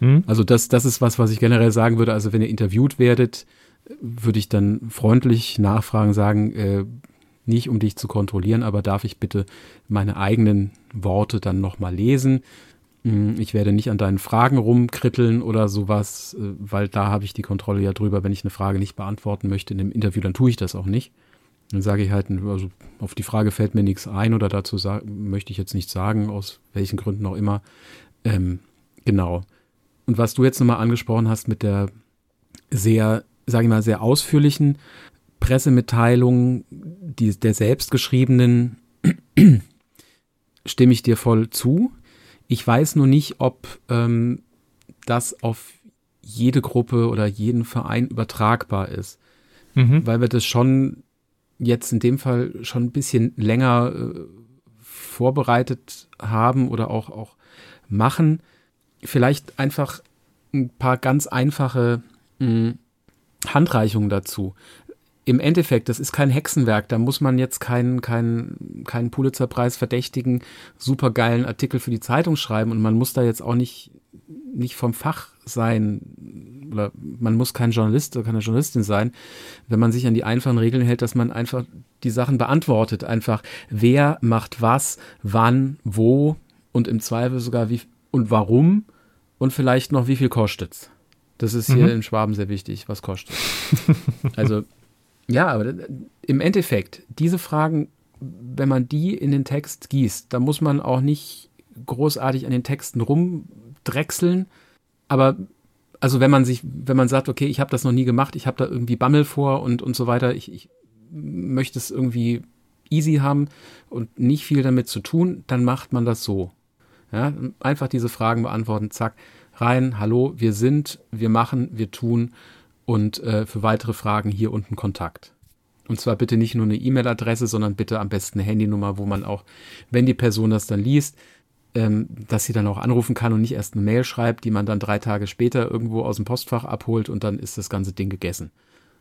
Mhm. Also das, das ist was, was ich generell sagen würde. Also wenn ihr interviewt werdet, würde ich dann freundlich nachfragen, sagen, äh, nicht um dich zu kontrollieren, aber darf ich bitte meine eigenen Worte dann nochmal lesen? Hm, ich werde nicht an deinen Fragen rumkritteln oder sowas, äh, weil da habe ich die Kontrolle ja drüber. Wenn ich eine Frage nicht beantworten möchte in dem Interview, dann tue ich das auch nicht. Dann sage ich halt, also auf die Frage fällt mir nichts ein oder dazu möchte ich jetzt nicht sagen, aus welchen Gründen auch immer. Ähm, genau. Und was du jetzt nochmal angesprochen hast mit der sehr, sage ich mal, sehr ausführlichen Pressemitteilung die, der selbstgeschriebenen, stimme ich dir voll zu. Ich weiß nur nicht, ob ähm, das auf jede Gruppe oder jeden Verein übertragbar ist. Mhm. Weil wir das schon jetzt in dem Fall schon ein bisschen länger äh, vorbereitet haben oder auch, auch machen. Vielleicht einfach ein paar ganz einfache hm, Handreichungen dazu. Im Endeffekt, das ist kein Hexenwerk, da muss man jetzt keinen keinen keinen Pulitzerpreis verdächtigen, supergeilen Artikel für die Zeitung schreiben und man muss da jetzt auch nicht nicht vom Fach sein oder man muss kein Journalist oder keine Journalistin sein, wenn man sich an die einfachen Regeln hält, dass man einfach die Sachen beantwortet. Einfach, wer macht was, wann, wo und im Zweifel sogar wie und warum und vielleicht noch wie viel kostet's. Das ist hier mhm. in Schwaben sehr wichtig, was kostet. also, ja, aber im Endeffekt, diese Fragen, wenn man die in den Text gießt, da muss man auch nicht großartig an den Texten rumdrechseln, aber also wenn man sich, wenn man sagt, okay, ich habe das noch nie gemacht, ich habe da irgendwie Bammel vor und, und so weiter, ich, ich möchte es irgendwie easy haben und nicht viel damit zu tun, dann macht man das so. Ja, einfach diese Fragen beantworten, zack, rein, hallo, wir sind, wir machen, wir tun und äh, für weitere Fragen hier unten Kontakt. Und zwar bitte nicht nur eine E-Mail-Adresse, sondern bitte am besten eine Handynummer, wo man auch, wenn die Person das dann liest, ähm, dass sie dann auch anrufen kann und nicht erst eine Mail schreibt, die man dann drei Tage später irgendwo aus dem Postfach abholt und dann ist das ganze Ding gegessen.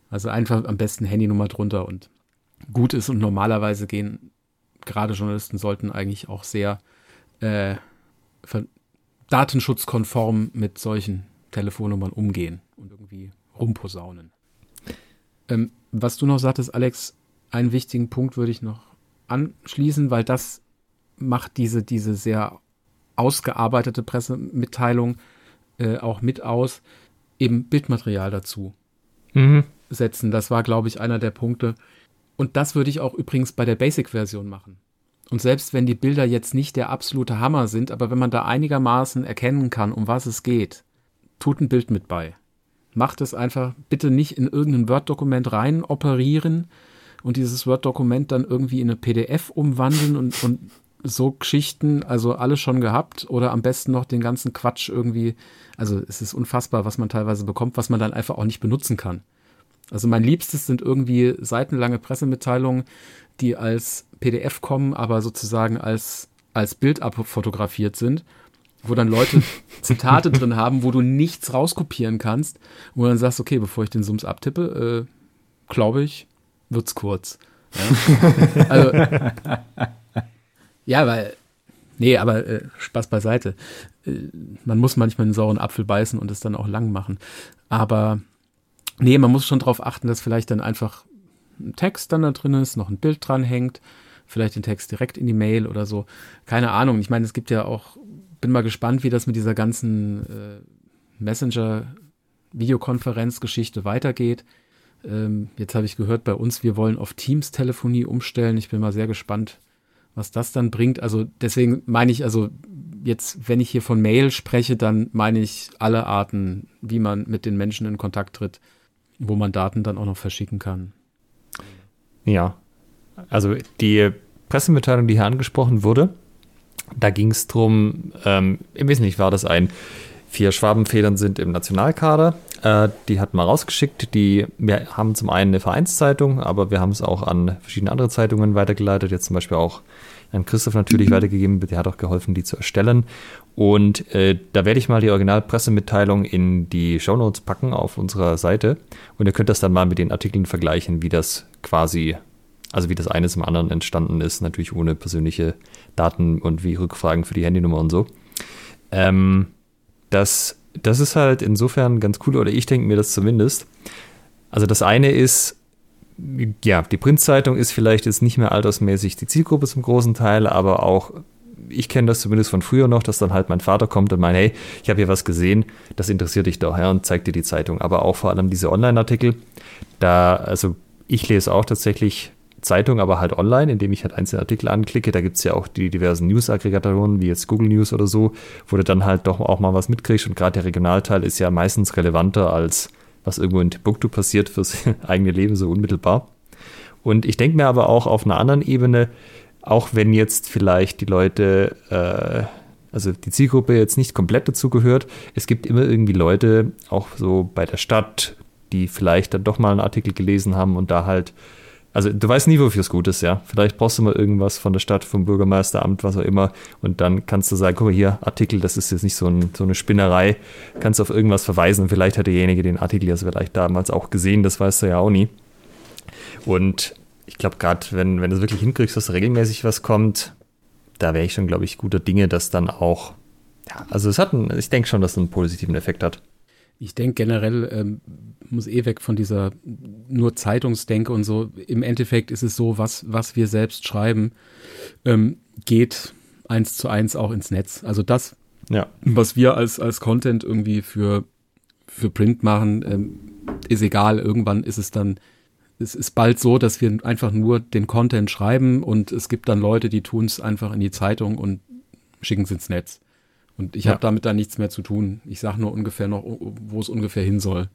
Also einfach am besten Handynummer drunter und gut ist und normalerweise gehen gerade Journalisten sollten eigentlich auch sehr äh, datenschutzkonform mit solchen Telefonnummern umgehen und irgendwie rumposaunen. Ähm, was du noch sagtest, Alex, einen wichtigen Punkt würde ich noch anschließen, weil das macht diese, diese sehr ausgearbeitete Pressemitteilung äh, auch mit aus, eben Bildmaterial dazu mhm. setzen. Das war, glaube ich, einer der Punkte. Und das würde ich auch übrigens bei der Basic-Version machen. Und selbst wenn die Bilder jetzt nicht der absolute Hammer sind, aber wenn man da einigermaßen erkennen kann, um was es geht, tut ein Bild mit bei. Macht es einfach bitte nicht in irgendein Word-Dokument rein operieren und dieses Word-Dokument dann irgendwie in eine PDF umwandeln und, und so Geschichten, also alle schon gehabt oder am besten noch den ganzen Quatsch irgendwie. Also es ist unfassbar, was man teilweise bekommt, was man dann einfach auch nicht benutzen kann. Also mein Liebstes sind irgendwie seitenlange Pressemitteilungen, die als PDF kommen, aber sozusagen als, als Bild abfotografiert sind, wo dann Leute Zitate drin haben, wo du nichts rauskopieren kannst, wo du dann sagst, okay, bevor ich den Sums abtippe, äh, glaube ich, wird's kurz. Ja? also ja, weil, nee, aber äh, Spaß beiseite. Äh, man muss manchmal einen sauren Apfel beißen und es dann auch lang machen. Aber nee, man muss schon darauf achten, dass vielleicht dann einfach ein Text dann da drin ist, noch ein Bild dran hängt, vielleicht den Text direkt in die Mail oder so. Keine Ahnung. Ich meine, es gibt ja auch, bin mal gespannt, wie das mit dieser ganzen äh, Messenger-Videokonferenzgeschichte weitergeht. Ähm, jetzt habe ich gehört, bei uns, wir wollen auf Teams-Telefonie umstellen. Ich bin mal sehr gespannt, was das dann bringt. Also deswegen meine ich, also jetzt, wenn ich hier von Mail spreche, dann meine ich alle Arten, wie man mit den Menschen in Kontakt tritt, wo man Daten dann auch noch verschicken kann. Ja, also die Pressemitteilung, die hier angesprochen wurde, da ging es darum, ähm, im Wesentlichen war das ein, vier Schwabenfedern sind im Nationalkader. Äh, die hat man rausgeschickt. Die, wir haben zum einen eine Vereinszeitung, aber wir haben es auch an verschiedene andere Zeitungen weitergeleitet. Jetzt zum Beispiel auch an Christoph natürlich mhm. weitergegeben. Der hat auch geholfen, die zu erstellen. Und äh, da werde ich mal die Originalpressemitteilung in die Shownotes packen auf unserer Seite. Und ihr könnt das dann mal mit den Artikeln vergleichen, wie das quasi, also wie das eine zum anderen entstanden ist. Natürlich ohne persönliche Daten und wie Rückfragen für die Handynummer und so. Ähm, das, das ist halt insofern ganz cool, oder ich denke mir das zumindest. Also das eine ist, ja, die Printzeitung ist vielleicht jetzt nicht mehr altersmäßig die Zielgruppe zum großen Teil, aber auch ich kenne das zumindest von früher noch, dass dann halt mein Vater kommt und meint, hey, ich habe hier was gesehen, das interessiert dich doch, ja, und zeigt dir die Zeitung. Aber auch vor allem diese Online-Artikel, da, also ich lese auch tatsächlich Zeitung, aber halt online, indem ich halt einzelne Artikel anklicke. Da gibt es ja auch die diversen News-Aggregatoren, wie jetzt Google News oder so, wo du dann halt doch auch mal was mitkriegst. Und gerade der Regionalteil ist ja meistens relevanter als was irgendwo in Timbuktu passiert fürs eigene Leben so unmittelbar. Und ich denke mir aber auch auf einer anderen Ebene, auch wenn jetzt vielleicht die Leute, äh, also die Zielgruppe jetzt nicht komplett dazugehört, es gibt immer irgendwie Leute, auch so bei der Stadt, die vielleicht dann doch mal einen Artikel gelesen haben und da halt, also du weißt nie, wofür es gut ist, ja. Vielleicht brauchst du mal irgendwas von der Stadt, vom Bürgermeisteramt, was auch immer, und dann kannst du sagen, guck mal hier, Artikel, das ist jetzt nicht so, ein, so eine Spinnerei, kannst auf irgendwas verweisen. Vielleicht hat derjenige den Artikel ja vielleicht damals auch gesehen, das weißt du ja auch nie. Und ich glaube, gerade wenn, wenn du es wirklich hinkriegst, dass regelmäßig was kommt, da wäre ich schon, glaube ich, guter Dinge, dass dann auch, ja, also es hat einen, ich denke schon, dass es einen positiven Effekt hat. Ich denke generell ähm, muss eh weg von dieser nur Zeitungsdenke und so. Im Endeffekt ist es so, was, was wir selbst schreiben, ähm, geht eins zu eins auch ins Netz. Also das, ja. was wir als, als Content irgendwie für, für Print machen, ähm, ist egal. Irgendwann ist es dann es ist bald so, dass wir einfach nur den Content schreiben und es gibt dann Leute, die tun es einfach in die Zeitung und schicken es ins Netz. Und ich ja. habe damit dann nichts mehr zu tun. Ich sage nur ungefähr noch, wo es ungefähr hin soll.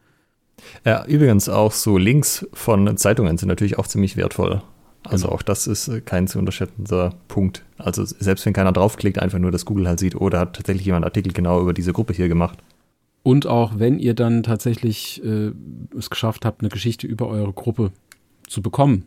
Ja, übrigens auch so Links von Zeitungen sind natürlich auch ziemlich wertvoll. Also genau. auch das ist äh, kein zu unterschätzender Punkt. Also selbst wenn keiner draufklickt, einfach nur, dass Google halt sieht, oder oh, hat tatsächlich jemand Artikel genau über diese Gruppe hier gemacht. Und auch wenn ihr dann tatsächlich äh, es geschafft habt, eine Geschichte über eure Gruppe zu bekommen.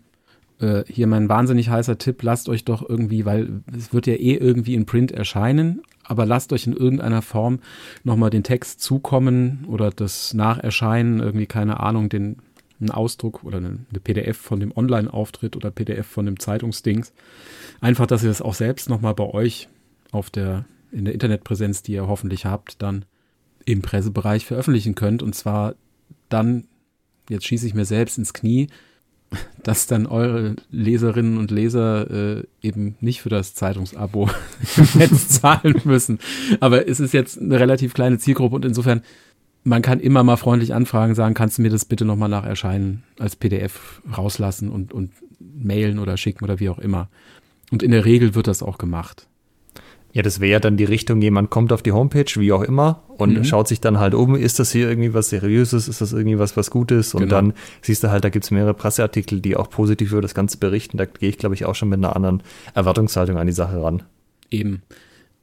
Äh, hier mein wahnsinnig heißer Tipp, lasst euch doch irgendwie, weil es wird ja eh irgendwie in Print erscheinen, aber lasst euch in irgendeiner Form nochmal den Text zukommen oder das Nacherscheinen, irgendwie, keine Ahnung, den einen Ausdruck oder eine, eine PDF von dem Online-Auftritt oder PDF von dem Zeitungsdings. Einfach, dass ihr das auch selbst nochmal bei euch auf der, in der Internetpräsenz, die ihr hoffentlich habt, dann im Pressebereich veröffentlichen könnt. Und zwar dann, jetzt schieße ich mir selbst ins Knie, dass dann eure Leserinnen und Leser äh, eben nicht für das Zeitungsabo Netz zahlen müssen. Aber es ist jetzt eine relativ kleine Zielgruppe und insofern, man kann immer mal freundlich anfragen, sagen, kannst du mir das bitte nochmal nach Erscheinen als PDF rauslassen und, und mailen oder schicken oder wie auch immer. Und in der Regel wird das auch gemacht. Ja, das wäre ja dann die Richtung, jemand kommt auf die Homepage, wie auch immer, und mhm. schaut sich dann halt um, ist das hier irgendwie was Seriöses, ist das irgendwie was, was Gutes? Und genau. dann siehst du halt, da gibt es mehrere Presseartikel, die auch positiv über das Ganze berichten. Da gehe ich, glaube ich, auch schon mit einer anderen Erwartungshaltung an die Sache ran. Eben.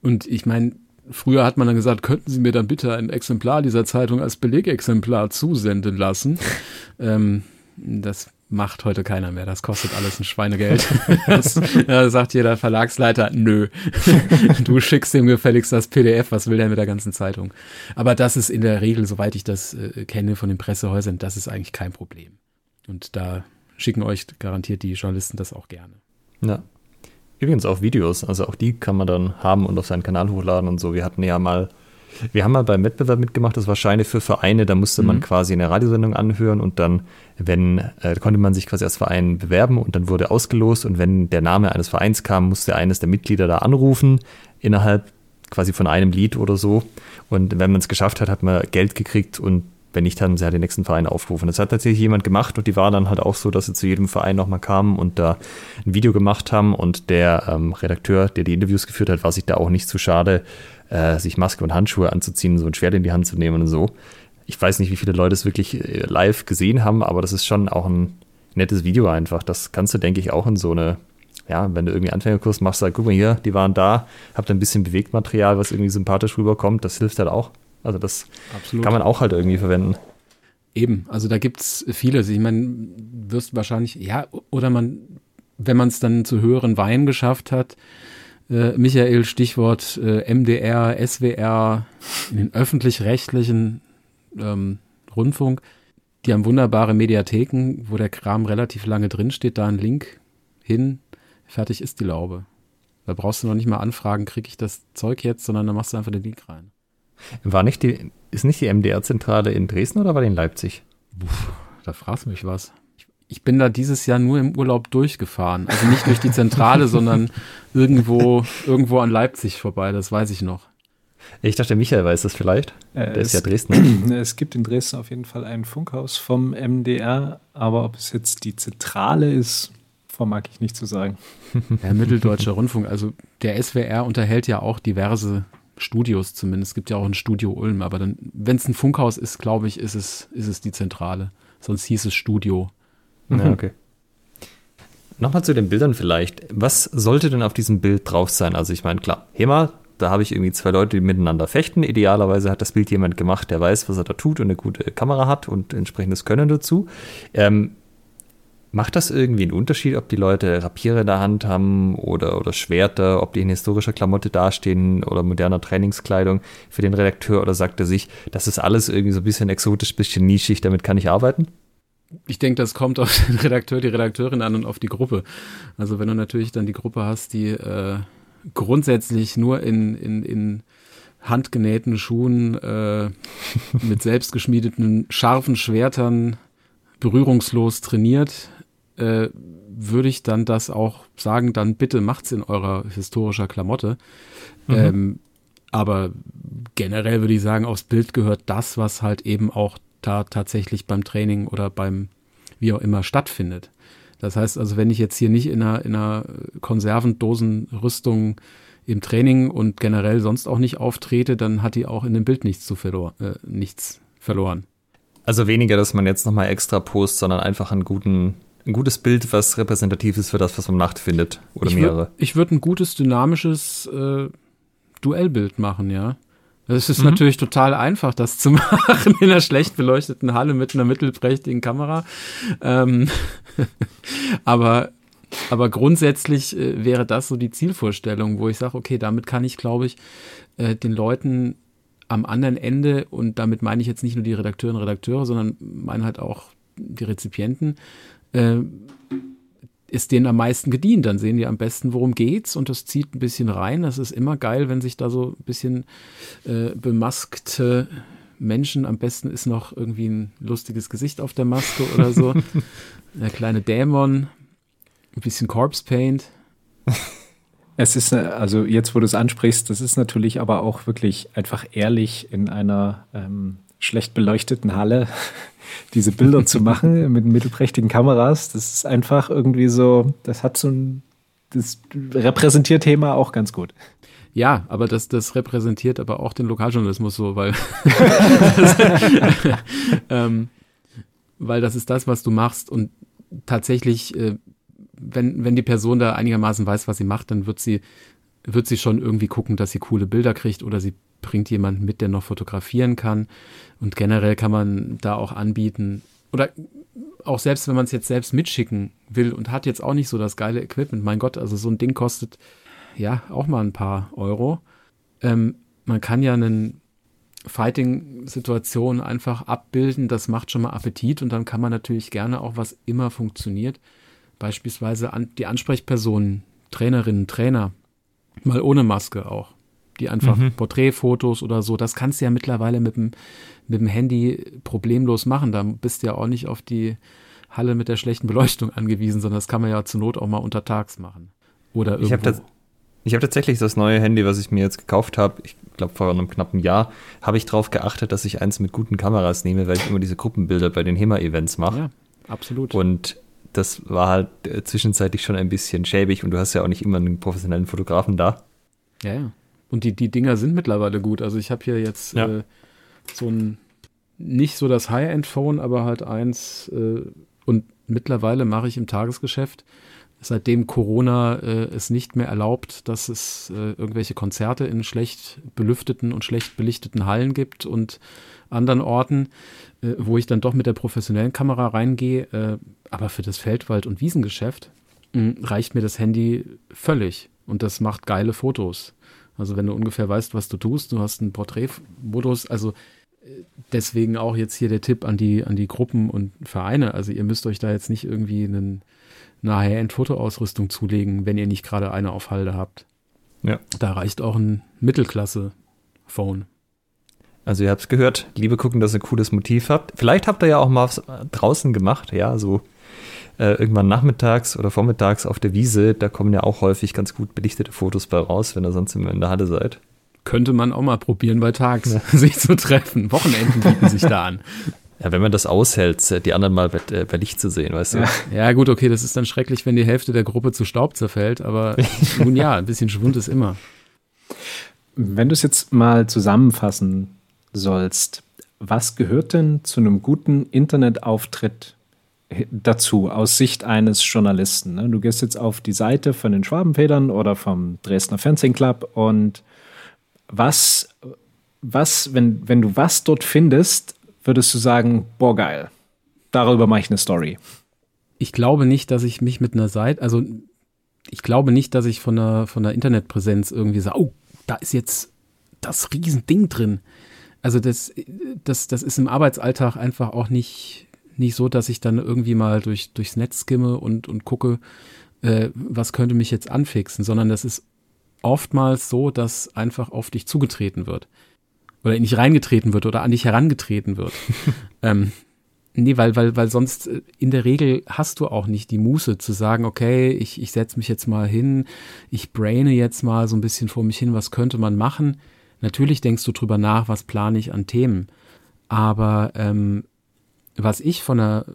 Und ich meine, früher hat man dann gesagt, könnten Sie mir dann bitte ein Exemplar dieser Zeitung als Belegexemplar zusenden lassen? ähm, das macht heute keiner mehr. Das kostet alles ein Schweinegeld. das, da sagt jeder Verlagsleiter, nö, du schickst dem gefälligst das PDF, was will der mit der ganzen Zeitung? Aber das ist in der Regel, soweit ich das äh, kenne von den Pressehäusern, das ist eigentlich kein Problem. Und da schicken euch garantiert die Journalisten das auch gerne. Ja. Übrigens auch Videos, also auch die kann man dann haben und auf seinen Kanal hochladen und so. Wir hatten ja mal wir haben mal beim Wettbewerb mitgemacht, das war Scheine für Vereine, da musste mhm. man quasi eine Radiosendung anhören und dann, wenn, äh, konnte man sich quasi als Verein bewerben und dann wurde ausgelost und wenn der Name eines Vereins kam, musste eines der Mitglieder da anrufen, innerhalb quasi von einem Lied oder so. Und wenn man es geschafft hat, hat man Geld gekriegt und wenn nicht, haben sie halt den nächsten Verein aufgerufen. Das hat tatsächlich jemand gemacht und die war dann halt auch so, dass sie zu jedem Verein nochmal kamen und da ein Video gemacht haben und der ähm, Redakteur, der die Interviews geführt hat, war sich da auch nicht zu schade, äh, sich Maske und Handschuhe anzuziehen, so ein Schwert in die Hand zu nehmen und so. Ich weiß nicht, wie viele Leute es wirklich äh, live gesehen haben, aber das ist schon auch ein nettes Video einfach. Das kannst du, denke ich, auch in so eine, ja, wenn du irgendwie Anfängerkurs machst, sag, guck mal hier, die waren da, habt ein bisschen Bewegtmaterial, was irgendwie sympathisch rüberkommt, das hilft halt auch. Also das Absolut. kann man auch halt irgendwie verwenden. Eben, also da gibt es vieles. Ich meine, wirst wahrscheinlich, ja, oder man, wenn man es dann zu höheren Weinen geschafft hat, äh, Michael, Stichwort äh, MDR, SWR, in den öffentlich-rechtlichen ähm, Rundfunk. Die haben wunderbare Mediatheken, wo der Kram relativ lange drinsteht. Da ein Link hin, fertig ist die Laube. Da brauchst du noch nicht mal anfragen, kriege ich das Zeug jetzt, sondern dann machst du einfach den Link rein. War nicht die, ist nicht die MDR-Zentrale in Dresden oder war die in Leipzig? Puh, da fragst du mich was ich bin da dieses Jahr nur im Urlaub durchgefahren. Also nicht durch die Zentrale, sondern irgendwo, irgendwo an Leipzig vorbei, das weiß ich noch. Ich dachte, Michael weiß das vielleicht. Äh, Der ist ja Dresden. Es gibt in Dresden auf jeden Fall ein Funkhaus vom MDR, aber ob es jetzt die Zentrale ist, vermag ich nicht zu sagen. Der Mitteldeutsche Rundfunk, also der SWR unterhält ja auch diverse Studios zumindest. Es gibt ja auch ein Studio Ulm, aber dann, wenn es ein Funkhaus ist, glaube ich, ist es, ist es die Zentrale. Sonst hieß es Studio. Ja, okay. Nochmal zu den Bildern vielleicht. Was sollte denn auf diesem Bild drauf sein? Also ich meine, klar, HEMA, da habe ich irgendwie zwei Leute, die miteinander fechten. Idealerweise hat das Bild jemand gemacht, der weiß, was er da tut und eine gute Kamera hat und entsprechendes Können dazu. Ähm, macht das irgendwie einen Unterschied, ob die Leute Rapiere in der Hand haben oder, oder Schwerter, ob die in historischer Klamotte dastehen oder moderner Trainingskleidung für den Redakteur oder sagt er sich, das ist alles irgendwie so ein bisschen exotisch, bisschen nischig, damit kann ich arbeiten? Ich denke, das kommt auf den Redakteur, die Redakteurin an und auf die Gruppe. Also wenn du natürlich dann die Gruppe hast, die äh, grundsätzlich nur in, in, in handgenähten Schuhen äh, mit selbstgeschmiedeten scharfen Schwertern berührungslos trainiert, äh, würde ich dann das auch sagen, dann bitte macht's in eurer historischer Klamotte. Mhm. Ähm, aber generell würde ich sagen, aufs Bild gehört das, was halt eben auch da tatsächlich beim Training oder beim wie auch immer stattfindet. Das heißt also, wenn ich jetzt hier nicht in einer, in einer Konservendosenrüstung im Training und generell sonst auch nicht auftrete, dann hat die auch in dem Bild nichts, zu verlor äh, nichts verloren. Also weniger, dass man jetzt nochmal extra post, sondern einfach einen guten, ein gutes Bild, was repräsentativ ist für das, was man Nacht findet oder ich mehrere. Würd, ich würde ein gutes, dynamisches äh, Duellbild machen, ja. Es ist mhm. natürlich total einfach, das zu machen in einer schlecht beleuchteten Halle mit einer mittelprächtigen Kamera. Ähm, aber, aber grundsätzlich äh, wäre das so die Zielvorstellung, wo ich sage, okay, damit kann ich, glaube ich, äh, den Leuten am anderen Ende, und damit meine ich jetzt nicht nur die Redakteurinnen und Redakteure, sondern meine halt auch die Rezipienten, äh, ist denen am meisten gedient. Dann sehen die am besten, worum geht's und das zieht ein bisschen rein. Das ist immer geil, wenn sich da so ein bisschen äh, bemaskte Menschen, am besten ist noch irgendwie ein lustiges Gesicht auf der Maske oder so. Der kleine Dämon, ein bisschen Corpse Paint. Es ist, äh, also jetzt, wo du es ansprichst, das ist natürlich aber auch wirklich einfach ehrlich in einer ähm, schlecht beleuchteten Halle diese Bilder zu machen mit mittelprächtigen Kameras, das ist einfach irgendwie so, das hat so ein, das repräsentiert Thema auch ganz gut. Ja, aber das, das repräsentiert aber auch den Lokaljournalismus so, weil, ähm, weil das ist das, was du machst und tatsächlich, äh, wenn, wenn die Person da einigermaßen weiß, was sie macht, dann wird sie, wird sie schon irgendwie gucken, dass sie coole Bilder kriegt oder sie bringt jemanden mit, der noch fotografieren kann. Und generell kann man da auch anbieten, oder auch selbst wenn man es jetzt selbst mitschicken will und hat jetzt auch nicht so das geile Equipment, mein Gott, also so ein Ding kostet ja auch mal ein paar Euro. Ähm, man kann ja eine Fighting-Situation einfach abbilden, das macht schon mal Appetit und dann kann man natürlich gerne auch, was immer funktioniert, beispielsweise an die Ansprechpersonen, Trainerinnen, Trainer, mal ohne Maske auch die einfach mhm. Porträtfotos oder so, das kannst du ja mittlerweile mit dem, mit dem Handy problemlos machen. Da bist du ja auch nicht auf die Halle mit der schlechten Beleuchtung angewiesen, sondern das kann man ja zur Not auch mal untertags machen. Oder irgendwo. Ich habe hab tatsächlich das neue Handy, was ich mir jetzt gekauft habe, ich glaube vor einem knappen Jahr, habe ich darauf geachtet, dass ich eins mit guten Kameras nehme, weil ich immer diese Gruppenbilder bei den HEMA-Events mache. Ja, absolut. Und das war halt äh, zwischenzeitlich schon ein bisschen schäbig und du hast ja auch nicht immer einen professionellen Fotografen da. Ja, ja. Und die, die Dinger sind mittlerweile gut. Also ich habe hier jetzt ja. äh, so ein, nicht so das High-End-Phone, aber halt eins. Äh, und mittlerweile mache ich im Tagesgeschäft, seitdem Corona äh, es nicht mehr erlaubt, dass es äh, irgendwelche Konzerte in schlecht belüfteten und schlecht belichteten Hallen gibt und anderen Orten, äh, wo ich dann doch mit der professionellen Kamera reingehe. Äh, aber für das Feldwald- und Wiesengeschäft reicht mir das Handy völlig. Und das macht geile Fotos. Also wenn du ungefähr weißt, was du tust, du hast einen Porträtmodus, also äh, deswegen auch jetzt hier der Tipp an die, an die Gruppen und Vereine. Also ihr müsst euch da jetzt nicht irgendwie einen, eine High-End-Fotoausrüstung zulegen, wenn ihr nicht gerade eine auf Halde habt. Ja. Da reicht auch ein Mittelklasse-Phone. Also ihr habt es gehört, Liebe gucken, dass ihr ein cooles Motiv habt. Vielleicht habt ihr ja auch mal was draußen gemacht, ja, so äh, irgendwann nachmittags oder vormittags auf der Wiese, da kommen ja auch häufig ganz gut belichtete Fotos bei raus, wenn ihr sonst immer in der Halle seid. Könnte man auch mal probieren bei Tags, ja. sich zu treffen. Wochenenden bieten sich da an. Ja, wenn man das aushält, die anderen mal bei, äh, bei Licht zu sehen, weißt du. Ja. ja, gut, okay, das ist dann schrecklich, wenn die Hälfte der Gruppe zu Staub zerfällt, aber nun ja, ein bisschen Schwund ist immer. Wenn du es jetzt mal zusammenfassen sollst, was gehört denn zu einem guten Internetauftritt dazu aus Sicht eines Journalisten? Ne? Du gehst jetzt auf die Seite von den Schwabenfedern oder vom Dresdner Fernsehclub und was, was, wenn, wenn du was dort findest, würdest du sagen, boah, geil, darüber mache ich eine Story? Ich glaube nicht, dass ich mich mit einer Seite, also ich glaube nicht, dass ich von der, von der Internetpräsenz irgendwie sage, oh, da ist jetzt das Riesending drin. Also das, das, das ist im Arbeitsalltag einfach auch nicht, nicht so, dass ich dann irgendwie mal durch, durchs Netz skimme und, und gucke, äh, was könnte mich jetzt anfixen, sondern das ist oftmals so, dass einfach auf dich zugetreten wird. Oder in dich reingetreten wird oder an dich herangetreten wird. ähm, nee, weil, weil, weil sonst äh, in der Regel hast du auch nicht die Muße zu sagen, okay, ich, ich setze mich jetzt mal hin, ich braine jetzt mal so ein bisschen vor mich hin, was könnte man machen. Natürlich denkst du drüber nach, was plane ich an Themen. Aber ähm, was ich von der,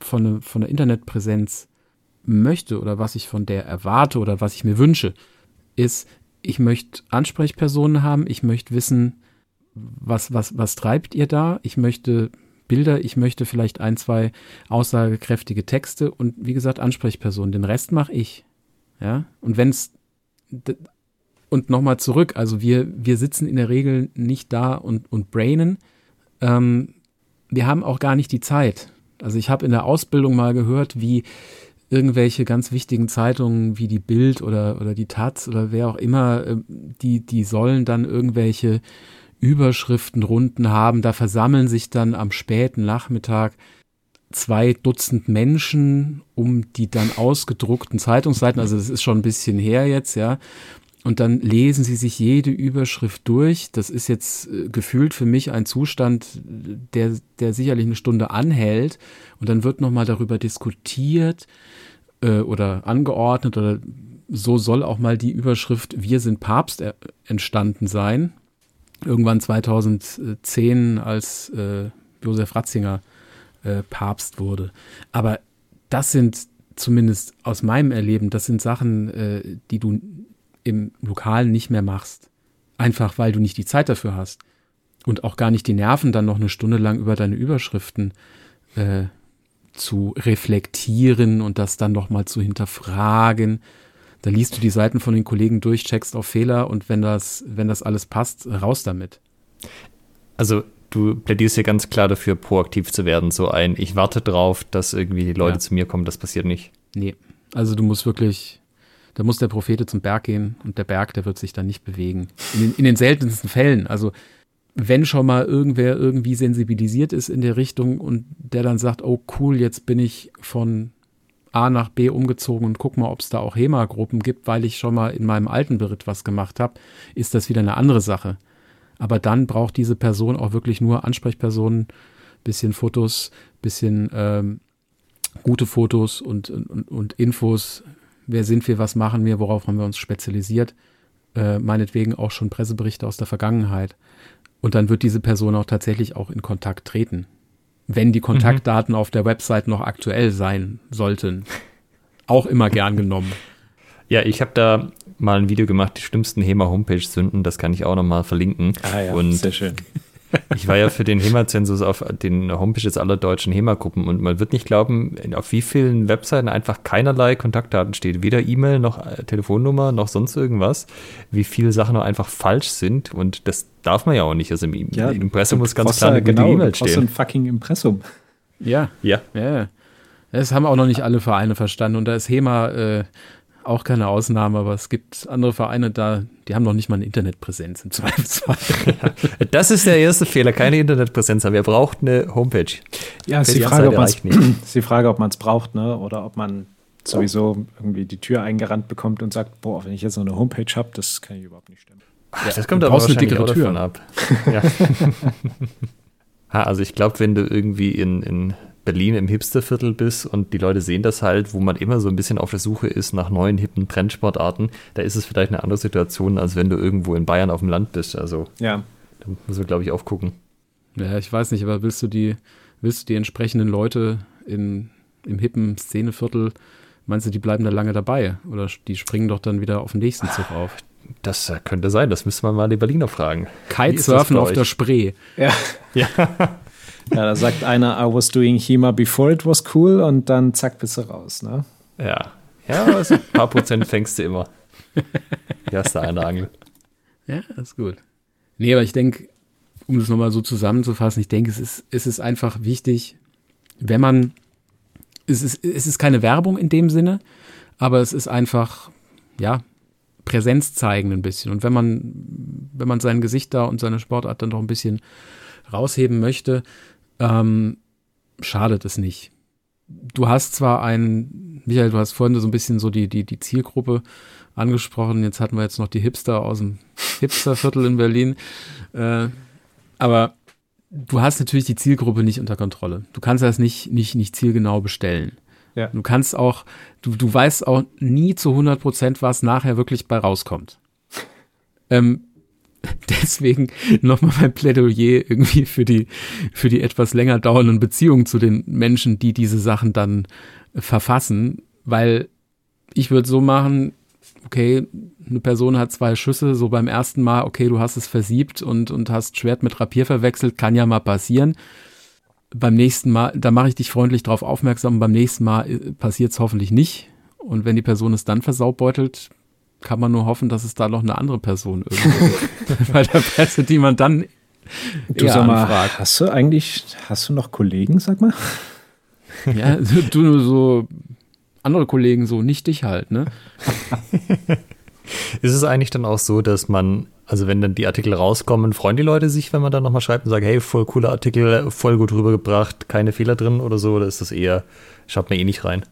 von, der, von der Internetpräsenz möchte oder was ich von der erwarte oder was ich mir wünsche, ist, ich möchte Ansprechpersonen haben, ich möchte wissen, was, was, was treibt ihr da? Ich möchte Bilder, ich möchte vielleicht ein, zwei aussagekräftige Texte und wie gesagt Ansprechpersonen. Den Rest mache ich. Ja, und wenn es und nochmal zurück, also wir, wir sitzen in der Regel nicht da und, und brainen. Ähm, wir haben auch gar nicht die Zeit. Also ich habe in der Ausbildung mal gehört, wie irgendwelche ganz wichtigen Zeitungen wie die Bild oder, oder die Taz oder wer auch immer, äh, die, die sollen dann irgendwelche Überschriftenrunden haben. Da versammeln sich dann am späten Nachmittag zwei Dutzend Menschen um die dann ausgedruckten Zeitungsseiten. Also das ist schon ein bisschen her jetzt, ja und dann lesen sie sich jede Überschrift durch. Das ist jetzt äh, gefühlt für mich ein Zustand, der, der sicherlich eine Stunde anhält. Und dann wird nochmal darüber diskutiert äh, oder angeordnet oder so soll auch mal die Überschrift Wir sind Papst äh, entstanden sein. Irgendwann 2010, als äh, Josef Ratzinger äh, Papst wurde. Aber das sind zumindest aus meinem Erleben, das sind Sachen, äh, die du im Lokalen nicht mehr machst. Einfach weil du nicht die Zeit dafür hast. Und auch gar nicht die Nerven, dann noch eine Stunde lang über deine Überschriften äh, zu reflektieren und das dann nochmal zu hinterfragen. Da liest du die Seiten von den Kollegen durch, checkst auf Fehler und wenn das, wenn das alles passt, raus damit. Also du plädierst hier ganz klar dafür, proaktiv zu werden. So ein, ich warte drauf, dass irgendwie die Leute ja. zu mir kommen, das passiert nicht. Nee, also du musst wirklich da muss der Prophete zum Berg gehen und der Berg, der wird sich dann nicht bewegen. In den, in den seltensten Fällen. Also wenn schon mal irgendwer irgendwie sensibilisiert ist in der Richtung und der dann sagt, oh cool, jetzt bin ich von A nach B umgezogen und guck mal, ob es da auch HEMA-Gruppen gibt, weil ich schon mal in meinem alten Beritt was gemacht habe, ist das wieder eine andere Sache. Aber dann braucht diese Person auch wirklich nur Ansprechpersonen, bisschen Fotos, bisschen ähm, gute Fotos und, und, und Infos, wer sind wir, was machen wir, worauf haben wir uns spezialisiert, äh, meinetwegen auch schon Presseberichte aus der Vergangenheit. Und dann wird diese Person auch tatsächlich auch in Kontakt treten. Wenn die Kontaktdaten mhm. auf der Website noch aktuell sein sollten. Auch immer gern genommen. Ja, ich habe da mal ein Video gemacht, die schlimmsten HEMA-Homepage-Sünden, das kann ich auch nochmal verlinken. Ah ja, Und sehr schön. Ich war ja für den HEMA-Zensus auf den Homepages aller deutschen HEMA-Gruppen und man wird nicht glauben, auf wie vielen Webseiten einfach keinerlei Kontaktdaten steht. Weder E-Mail noch äh, Telefonnummer noch sonst irgendwas. Wie viele Sachen noch einfach falsch sind und das darf man ja auch nicht. Also im, ja, Impressum muss ganz klar eine genau, E-Mail stehen. So ein fucking Impressum. Ja. Ja. ja. Das haben auch noch nicht alle Vereine verstanden und da ist HEMA äh, auch keine Ausnahme, aber es gibt andere Vereine da, die haben noch nicht mal eine Internetpräsenz im Zweifelsfall. das ist der erste Fehler, keine Internetpräsenz haben. Wer braucht eine Homepage? Ja, ist die Frage, ob ist die Frage, ob man es braucht, ne? oder ob man sowieso irgendwie die Tür eingerannt bekommt und sagt, boah, wenn ich jetzt noch eine Homepage habe, das kann ich überhaupt nicht stimmen. Ach, ja, das kommt aber wahrscheinlich eine auch davon ab. Ja. ha, also ich glaube, wenn du irgendwie in, in Berlin im Hipsterviertel bist und die Leute sehen das halt, wo man immer so ein bisschen auf der Suche ist nach neuen hippen Trendsportarten, da ist es vielleicht eine andere Situation, als wenn du irgendwo in Bayern auf dem Land bist. Also ja. da muss man, glaube ich, aufgucken. Ja, ich weiß nicht, aber willst du die, willst du die entsprechenden Leute in, im hippen Szeneviertel, meinst du, die bleiben da lange dabei? Oder die springen doch dann wieder auf den nächsten Zug auf? Das könnte sein, das müsste man mal die Berliner fragen. Kitesurfen auf der Spree. Ja. ja. ja, da sagt einer, I was doing HEMA before it was cool und dann zack, bist du raus, ne? Ja. Ja, also ein paar Prozent fängst du immer. Die hast du eine Angel. Ja, ist gut. Nee, aber ich denke, um das nochmal so zusammenzufassen, ich denke, es ist, es ist einfach wichtig, wenn man, es ist, es ist keine Werbung in dem Sinne, aber es ist einfach, ja, Präsenz zeigen ein bisschen. Und wenn man, wenn man sein Gesicht da und seine Sportart dann doch ein bisschen rausheben möchte, ähm, schadet es nicht. Du hast zwar ein, Michael, du hast vorhin so ein bisschen so die, die, die Zielgruppe angesprochen. Jetzt hatten wir jetzt noch die Hipster aus dem Hipsterviertel in Berlin. Äh, aber du hast natürlich die Zielgruppe nicht unter Kontrolle. Du kannst das nicht, nicht, nicht zielgenau bestellen. Ja. Du kannst auch, du, du weißt auch nie zu 100 Prozent, was nachher wirklich bei rauskommt. Ähm, deswegen nochmal mein Plädoyer irgendwie für die, für die etwas länger dauernden Beziehungen zu den Menschen, die diese Sachen dann verfassen, weil ich würde so machen, okay, eine Person hat zwei Schüsse, so beim ersten Mal, okay, du hast es versiebt und, und hast Schwert mit Rapier verwechselt, kann ja mal passieren. Beim nächsten Mal, da mache ich dich freundlich darauf aufmerksam, beim nächsten Mal äh, passiert es hoffentlich nicht. Und wenn die Person es dann versaubbeutelt, kann man nur hoffen, dass es da noch eine andere Person irgendwo bei der Presse, die man dann du sag mal, anfragt. Hast du eigentlich, hast du noch Kollegen, sag mal? Ja, du nur so andere Kollegen so, nicht dich halt, ne? Ist es eigentlich dann auch so, dass man, also wenn dann die Artikel rauskommen, freuen die Leute sich, wenn man dann nochmal schreibt und sagt, hey, voll cooler Artikel, voll gut rübergebracht, keine Fehler drin oder so, oder ist das eher, schaut mir eh nicht rein?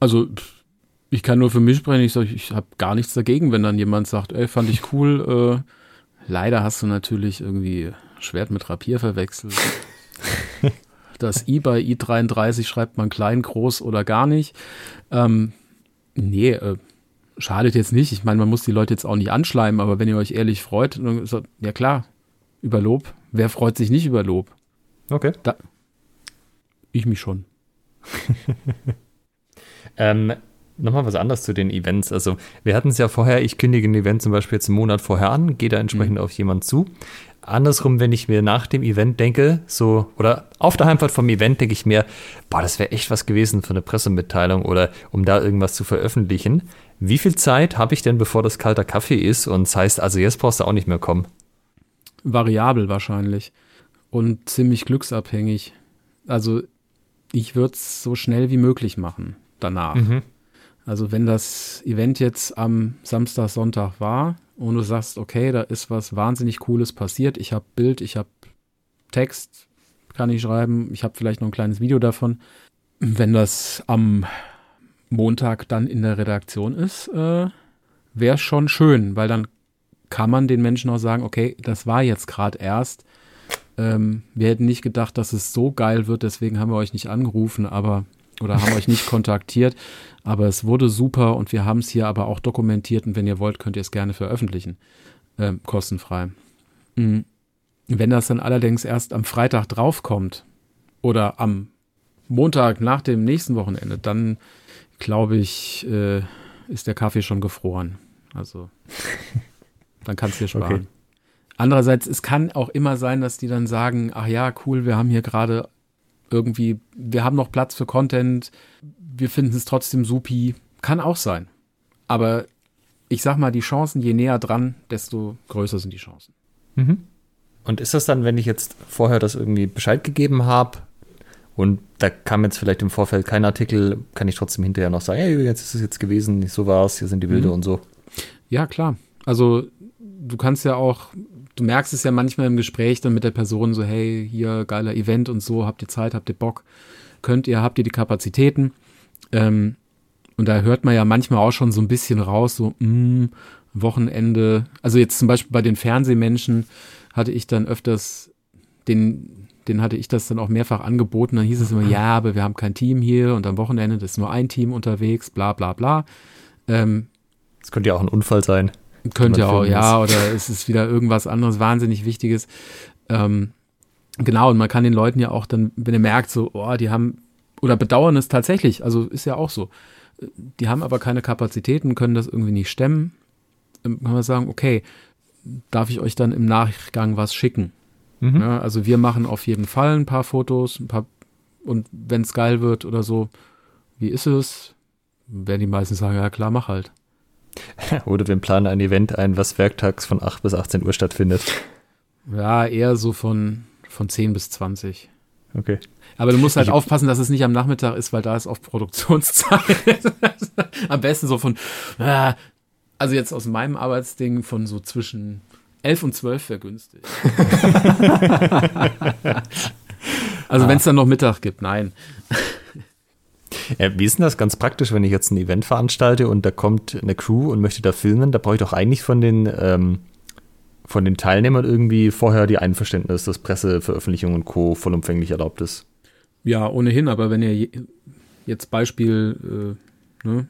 Also, ich kann nur für mich sprechen, ich, sag, ich habe gar nichts dagegen, wenn dann jemand sagt, ey, fand ich cool, äh, leider hast du natürlich irgendwie Schwert mit Rapier verwechselt. Das I bei I33 schreibt man klein, groß oder gar nicht. Ähm, nee, äh, schadet jetzt nicht. Ich meine, man muss die Leute jetzt auch nicht anschleimen, aber wenn ihr euch ehrlich freut, dann so, ja klar, über Lob. Wer freut sich nicht über Lob? Okay. Da, ich mich schon. ähm, Nochmal was anderes zu den Events. Also, wir hatten es ja vorher, ich kündige ein Event zum Beispiel jetzt einen Monat vorher an, gehe da entsprechend mhm. auf jemanden zu. Andersrum, wenn ich mir nach dem Event denke, so, oder auf der Heimfahrt vom Event denke ich mir, boah, das wäre echt was gewesen für eine Pressemitteilung oder um da irgendwas zu veröffentlichen. Wie viel Zeit habe ich denn, bevor das kalter Kaffee ist? Und das heißt, also jetzt brauchst du auch nicht mehr kommen. Variabel wahrscheinlich. Und ziemlich glücksabhängig. Also, ich würde es so schnell wie möglich machen danach. Mhm. Also, wenn das Event jetzt am Samstag, Sonntag war, und du sagst, okay, da ist was wahnsinnig Cooles passiert. Ich habe Bild, ich habe Text, kann ich schreiben. Ich habe vielleicht noch ein kleines Video davon. Wenn das am Montag dann in der Redaktion ist, äh, wäre schon schön, weil dann kann man den Menschen auch sagen, okay, das war jetzt gerade erst. Ähm, wir hätten nicht gedacht, dass es so geil wird, deswegen haben wir euch nicht angerufen, aber oder haben euch nicht kontaktiert. Aber es wurde super und wir haben es hier aber auch dokumentiert und wenn ihr wollt, könnt ihr es gerne veröffentlichen. Äh, kostenfrei. Mhm. Wenn das dann allerdings erst am Freitag draufkommt oder am Montag nach dem nächsten Wochenende, dann glaube ich, äh, ist der Kaffee schon gefroren. Also dann kannst du dir sparen. Okay. Andererseits, es kann auch immer sein, dass die dann sagen, ach ja, cool, wir haben hier gerade irgendwie, wir haben noch Platz für Content, wir finden es trotzdem supi. Kann auch sein. Aber ich sag mal, die Chancen, je näher dran, desto größer sind die Chancen. Mhm. Und ist das dann, wenn ich jetzt vorher das irgendwie Bescheid gegeben habe und da kam jetzt vielleicht im Vorfeld kein Artikel, kann ich trotzdem hinterher noch sagen, hey, jetzt ist es jetzt gewesen, so war es, hier sind die Bilder mhm. und so. Ja, klar. Also du kannst ja auch, du merkst es ja manchmal im Gespräch dann mit der Person so, hey, hier geiler Event und so, habt ihr Zeit, habt ihr Bock, könnt ihr, habt ihr die Kapazitäten? Ähm, und da hört man ja manchmal auch schon so ein bisschen raus, so, mh, mm, Wochenende. Also jetzt zum Beispiel bei den Fernsehmenschen hatte ich dann öfters den, den hatte ich das dann auch mehrfach angeboten. Dann hieß es immer, ja, aber wir haben kein Team hier und am Wochenende ist nur ein Team unterwegs, bla bla bla. Ähm, das könnte ja auch ein Unfall sein. Könnte ja auch, ja, oder es ist wieder irgendwas anderes wahnsinnig Wichtiges. Ähm, Genau, und man kann den Leuten ja auch dann, wenn ihr merkt, so, oh, die haben, oder bedauern es tatsächlich, also ist ja auch so, die haben aber keine Kapazitäten, können das irgendwie nicht stemmen, ähm, kann man sagen, okay, darf ich euch dann im Nachgang was schicken? Mhm. Ja, also wir machen auf jeden Fall ein paar Fotos, ein paar, und wenn es geil wird oder so, wie ist es? Werden die meisten sagen, ja klar, mach halt. Oder wir planen ein Event ein, was werktags von 8 bis 18 Uhr stattfindet. Ja, eher so von, von 10 bis 20. Okay. Aber du musst halt ich, aufpassen, dass es nicht am Nachmittag ist, weil da ist oft Produktionszeit. am besten so von, also jetzt aus meinem Arbeitsding von so zwischen 11 und 12 wäre günstig. also ah. wenn es dann noch Mittag gibt, nein. Ja, wie ist denn das ganz praktisch, wenn ich jetzt ein Event veranstalte und da kommt eine Crew und möchte da filmen? Da brauche ich doch eigentlich von den, ähm, von den Teilnehmern irgendwie vorher die Einverständnis, dass Presseveröffentlichung und Co. vollumfänglich erlaubt ist. Ja, ohnehin, aber wenn ihr jetzt Beispiel, äh, ne,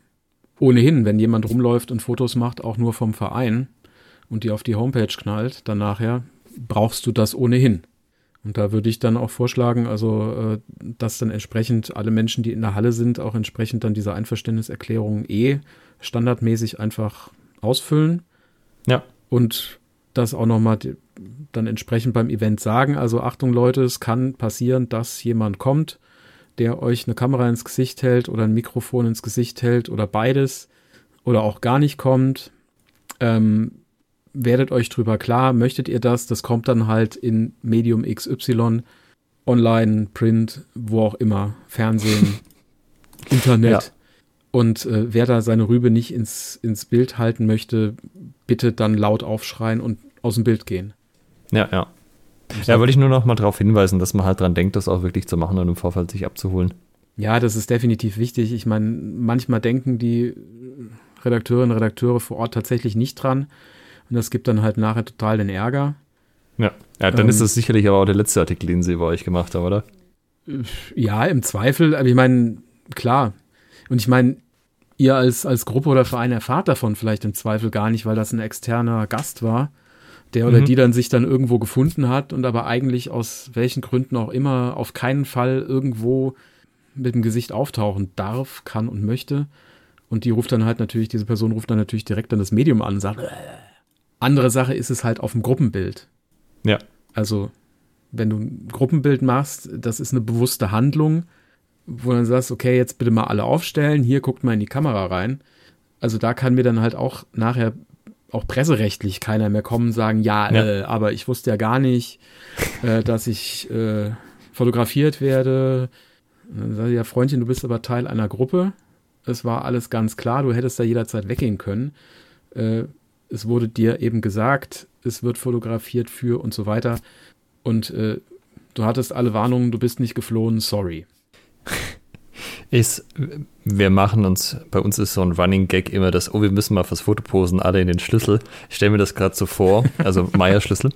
ohnehin, wenn jemand rumläuft und Fotos macht, auch nur vom Verein und die auf die Homepage knallt, dann nachher brauchst du das ohnehin. Und da würde ich dann auch vorschlagen, also äh, dass dann entsprechend alle Menschen, die in der Halle sind, auch entsprechend dann diese Einverständniserklärung eh standardmäßig einfach ausfüllen. Ja. Und das auch nochmal dann entsprechend beim Event sagen. Also Achtung Leute, es kann passieren, dass jemand kommt, der euch eine Kamera ins Gesicht hält oder ein Mikrofon ins Gesicht hält oder beides oder auch gar nicht kommt. Ähm, werdet euch drüber klar, möchtet ihr das? Das kommt dann halt in Medium XY, online, Print, wo auch immer, Fernsehen, Internet. Ja. Und äh, wer da seine Rübe nicht ins, ins Bild halten möchte, bitte dann laut aufschreien und aus dem Bild gehen. Ja, ja. Ja, wollte ich nur noch mal darauf hinweisen, dass man halt dran denkt, das auch wirklich zu machen und im Vorfall sich abzuholen. Ja, das ist definitiv wichtig. Ich meine, manchmal denken die Redakteurinnen und Redakteure vor Ort tatsächlich nicht dran. Und das gibt dann halt nachher total den Ärger. Ja, ja dann ähm, ist das sicherlich aber auch der letzte Artikel, den sie bei euch gemacht haben, oder? Ja, im Zweifel. Aber ich meine, klar. Und ich meine, ihr als, als Gruppe oder Verein erfahrt davon vielleicht im Zweifel gar nicht, weil das ein externer Gast war, der oder mhm. die dann sich dann irgendwo gefunden hat und aber eigentlich aus welchen Gründen auch immer auf keinen Fall irgendwo mit dem Gesicht auftauchen darf, kann und möchte. Und die ruft dann halt natürlich, diese Person ruft dann natürlich direkt dann das Medium an und sagt, andere Sache ist es halt auf dem Gruppenbild. Ja. Also, wenn du ein Gruppenbild machst, das ist eine bewusste Handlung, wo du dann sagst, okay, jetzt bitte mal alle aufstellen, hier guckt mal in die Kamera rein. Also da kann mir dann halt auch nachher auch presserechtlich keiner mehr kommen und sagen, ja, ja. Äh, aber ich wusste ja gar nicht, äh, dass ich äh, fotografiert werde. Dann sage ich, ja, Freundchen, du bist aber Teil einer Gruppe. Es war alles ganz klar, du hättest da jederzeit weggehen können. Es wurde dir eben gesagt, es wird fotografiert für und so weiter. Und äh, du hattest alle Warnungen, du bist nicht geflohen, sorry. Ist, wir machen uns, bei uns ist so ein Running Gag immer das, oh, wir müssen mal fürs Foto posen, alle in den Schlüssel. Ich stelle mir das gerade so vor, also Meier-Schlüssel,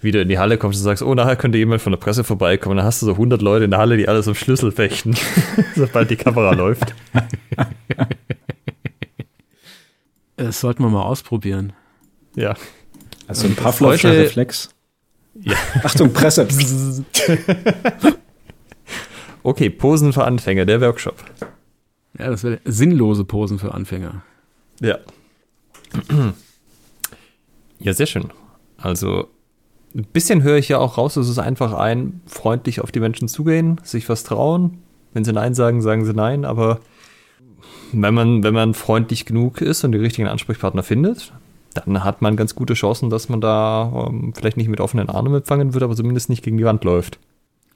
wie du in die Halle kommst und sagst, oh, nachher könnte jemand von der Presse vorbeikommen. Dann hast du so 100 Leute in der Halle, die alles um Schlüssel fechten, sobald die Kamera läuft. Das sollten wir mal ausprobieren. Ja. Also ein Pavlovscher Reflex. Ja. Achtung, Presse. okay, Posen für Anfänger, der Workshop. Ja, das wäre sinnlose Posen für Anfänger. Ja. Ja, sehr schön. Also ein bisschen höre ich ja auch raus, es ist einfach ein, freundlich auf die Menschen zugehen, sich was trauen. Wenn sie Nein sagen, sagen sie Nein, aber wenn man, wenn man freundlich genug ist und die richtigen Ansprechpartner findet, dann hat man ganz gute Chancen, dass man da ähm, vielleicht nicht mit offenen Armen empfangen wird, aber zumindest nicht gegen die Wand läuft.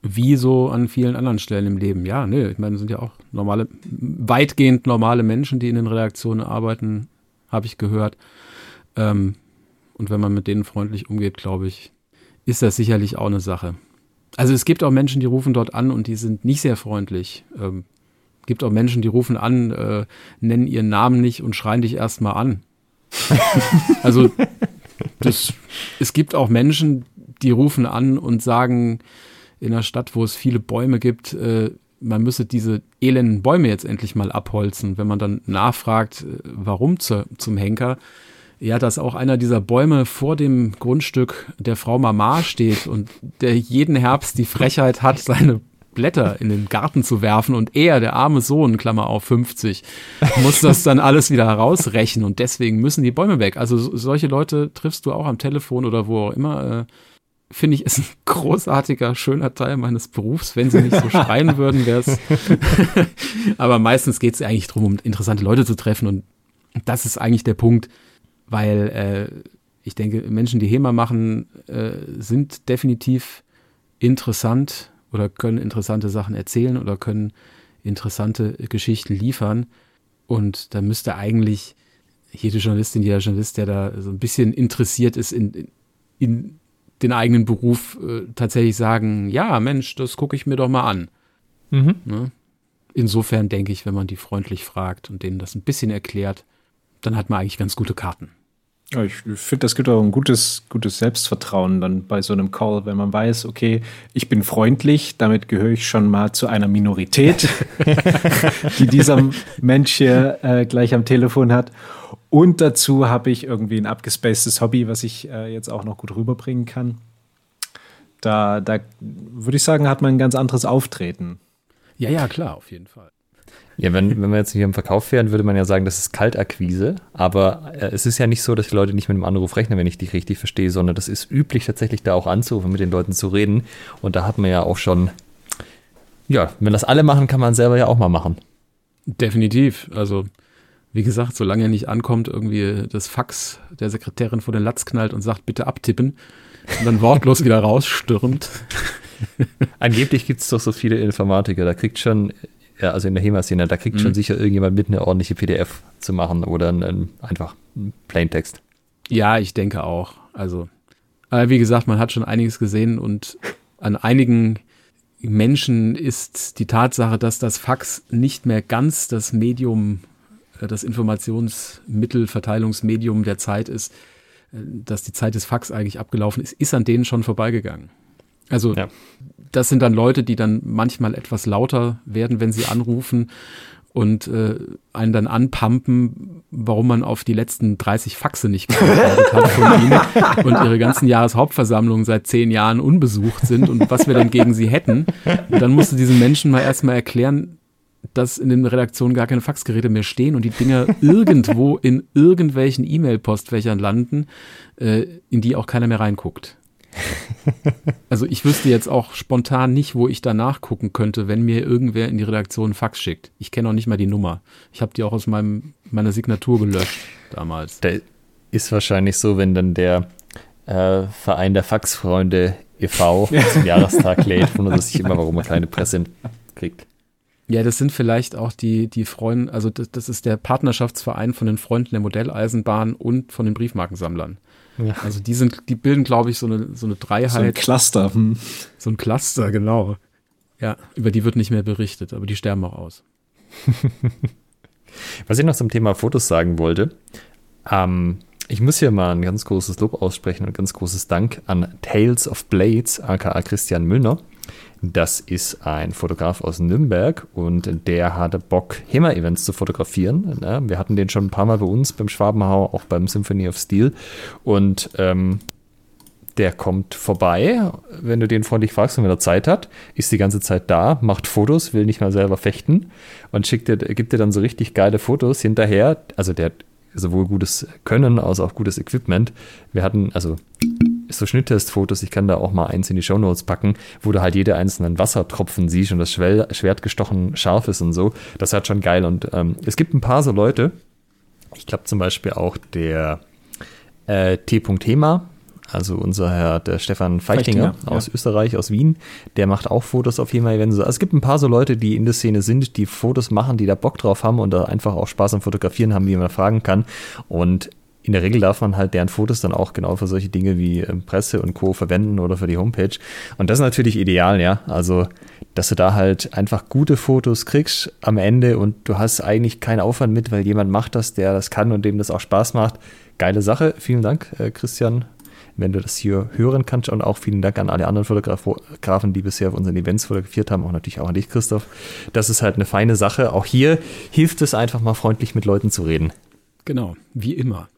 Wie so an vielen anderen Stellen im Leben. Ja, ne, ich meine, sind ja auch normale, weitgehend normale Menschen, die in den Redaktionen arbeiten, habe ich gehört. Ähm, und wenn man mit denen freundlich umgeht, glaube ich, ist das sicherlich auch eine Sache. Also es gibt auch Menschen, die rufen dort an und die sind nicht sehr freundlich. Ähm, gibt auch Menschen, die rufen an, äh, nennen ihren Namen nicht und schreien dich erstmal an. also das, es gibt auch Menschen, die rufen an und sagen in einer Stadt, wo es viele Bäume gibt, äh, man müsse diese elenden Bäume jetzt endlich mal abholzen. Wenn man dann nachfragt, äh, warum zu, zum Henker, ja, dass auch einer dieser Bäume vor dem Grundstück der Frau Mama steht und der jeden Herbst die Frechheit hat, seine Blätter in den Garten zu werfen und er, der arme Sohn, Klammer auf 50, muss das dann alles wieder herausrechnen und deswegen müssen die Bäume weg. Also solche Leute triffst du auch am Telefon oder wo auch immer. Äh, Finde ich, ist ein großartiger, schöner Teil meines Berufs. Wenn sie nicht so schreien würden, wäre es. Aber meistens geht es eigentlich darum, um interessante Leute zu treffen und das ist eigentlich der Punkt, weil äh, ich denke, Menschen, die HEMA machen, äh, sind definitiv interessant oder können interessante Sachen erzählen oder können interessante Geschichten liefern. Und da müsste eigentlich jede Journalistin, jeder Journalist, der da so ein bisschen interessiert ist in, in den eigenen Beruf, äh, tatsächlich sagen, ja, Mensch, das gucke ich mir doch mal an. Mhm. Ne? Insofern denke ich, wenn man die freundlich fragt und denen das ein bisschen erklärt, dann hat man eigentlich ganz gute Karten. Ich finde, das gibt auch ein gutes, gutes Selbstvertrauen dann bei so einem Call, wenn man weiß, okay, ich bin freundlich, damit gehöre ich schon mal zu einer Minorität, die dieser Mensch hier äh, gleich am Telefon hat. Und dazu habe ich irgendwie ein abgespacedes Hobby, was ich äh, jetzt auch noch gut rüberbringen kann. Da, da würde ich sagen, hat man ein ganz anderes Auftreten. Ja, ja, klar, auf jeden Fall. Ja, wenn, wenn wir jetzt hier im Verkauf wären, würde man ja sagen, das ist Kaltakquise. Aber äh, es ist ja nicht so, dass die Leute nicht mit einem Anruf rechnen, wenn ich dich richtig verstehe, sondern das ist üblich, tatsächlich da auch anzurufen, mit den Leuten zu reden. Und da hat man ja auch schon, ja, wenn das alle machen, kann man selber ja auch mal machen. Definitiv. Also, wie gesagt, solange er nicht ankommt, irgendwie das Fax der Sekretärin vor den Latz knallt und sagt, bitte abtippen und dann wortlos wieder rausstürmt. Angeblich gibt es doch so viele Informatiker, da kriegt schon ja, also in der HEMA-Szene, da kriegt mhm. schon sicher irgendjemand mit, eine ordentliche PDF zu machen oder einen, einfach einen Plaintext. Ja, ich denke auch. Also, aber wie gesagt, man hat schon einiges gesehen und an einigen Menschen ist die Tatsache, dass das Fax nicht mehr ganz das Medium, äh, das Informationsmittel, Verteilungsmedium der Zeit ist, äh, dass die Zeit des Fax eigentlich abgelaufen ist, ist an denen schon vorbeigegangen. Also ja. Das sind dann Leute, die dann manchmal etwas lauter werden, wenn sie anrufen und äh, einen dann anpumpen, warum man auf die letzten 30 Faxe nicht geantwortet hat von ihnen und ihre ganzen Jahreshauptversammlungen seit zehn Jahren unbesucht sind und was wir dann gegen sie hätten. Und dann musste diesen Menschen mal erstmal erklären, dass in den Redaktionen gar keine Faxgeräte mehr stehen und die Dinger irgendwo in irgendwelchen E-Mail-Postfächern landen, äh, in die auch keiner mehr reinguckt. Also ich wüsste jetzt auch spontan nicht, wo ich da nachgucken könnte, wenn mir irgendwer in die Redaktion einen Fax schickt. Ich kenne auch nicht mal die Nummer. Ich habe die auch aus meinem, meiner Signatur gelöscht damals. Da ist wahrscheinlich so, wenn dann der äh, Verein der Faxfreunde e.V. zum Jahrestag lädt, wundert sich immer, warum er keine Presse kriegt. Ja, das sind vielleicht auch die, die Freunde, also das, das ist der Partnerschaftsverein von den Freunden der Modelleisenbahn und von den Briefmarkensammlern. Ja. Also die sind, die bilden, glaube ich, so eine, so eine Dreiheit. So ein Cluster. Hm. So ein Cluster, genau. Ja, über die wird nicht mehr berichtet, aber die sterben auch aus. Was ich noch zum Thema Fotos sagen wollte, ähm, ich muss hier mal ein ganz großes Lob aussprechen und ganz großes Dank an Tales of Blades, aka Christian Müllner. Das ist ein Fotograf aus Nürnberg und der hatte Bock, HEMA-Events zu fotografieren. Wir hatten den schon ein paar Mal bei uns beim Schwabenhau, auch beim Symphony of Steel. Und ähm, der kommt vorbei, wenn du den freundlich fragst und wenn er Zeit hat, ist die ganze Zeit da, macht Fotos, will nicht mal selber fechten und schickt dir, gibt dir dann so richtig geile Fotos hinterher. Also der hat sowohl gutes Können als auch gutes Equipment. Wir hatten, also so Schnitttestfotos, ich kann da auch mal eins in die Shownotes packen, wo du halt jede einzelnen Wassertropfen siehst und das Schwert gestochen scharf ist und so. Das ist halt schon geil. Und ähm, es gibt ein paar so Leute, ich glaube zum Beispiel auch der äh. Thema, also unser Herr, der Stefan Feichtinger, Feichtinger aus ja. Österreich, aus Wien, der macht auch Fotos auf jeden Fall. Also es gibt ein paar so Leute, die in der Szene sind, die Fotos machen, die da Bock drauf haben und da einfach auch Spaß am Fotografieren haben, die man fragen kann. Und in der Regel darf man halt deren Fotos dann auch genau für solche Dinge wie ähm, Presse und Co. verwenden oder für die Homepage. Und das ist natürlich ideal, ja. Also, dass du da halt einfach gute Fotos kriegst am Ende und du hast eigentlich keinen Aufwand mit, weil jemand macht das, der das kann und dem das auch Spaß macht. Geile Sache. Vielen Dank, äh, Christian, wenn du das hier hören kannst. Und auch vielen Dank an alle anderen Fotografen, die bisher auf unseren Events fotografiert haben. Auch natürlich auch an dich, Christoph. Das ist halt eine feine Sache. Auch hier hilft es einfach mal freundlich mit Leuten zu reden. Genau, wie immer.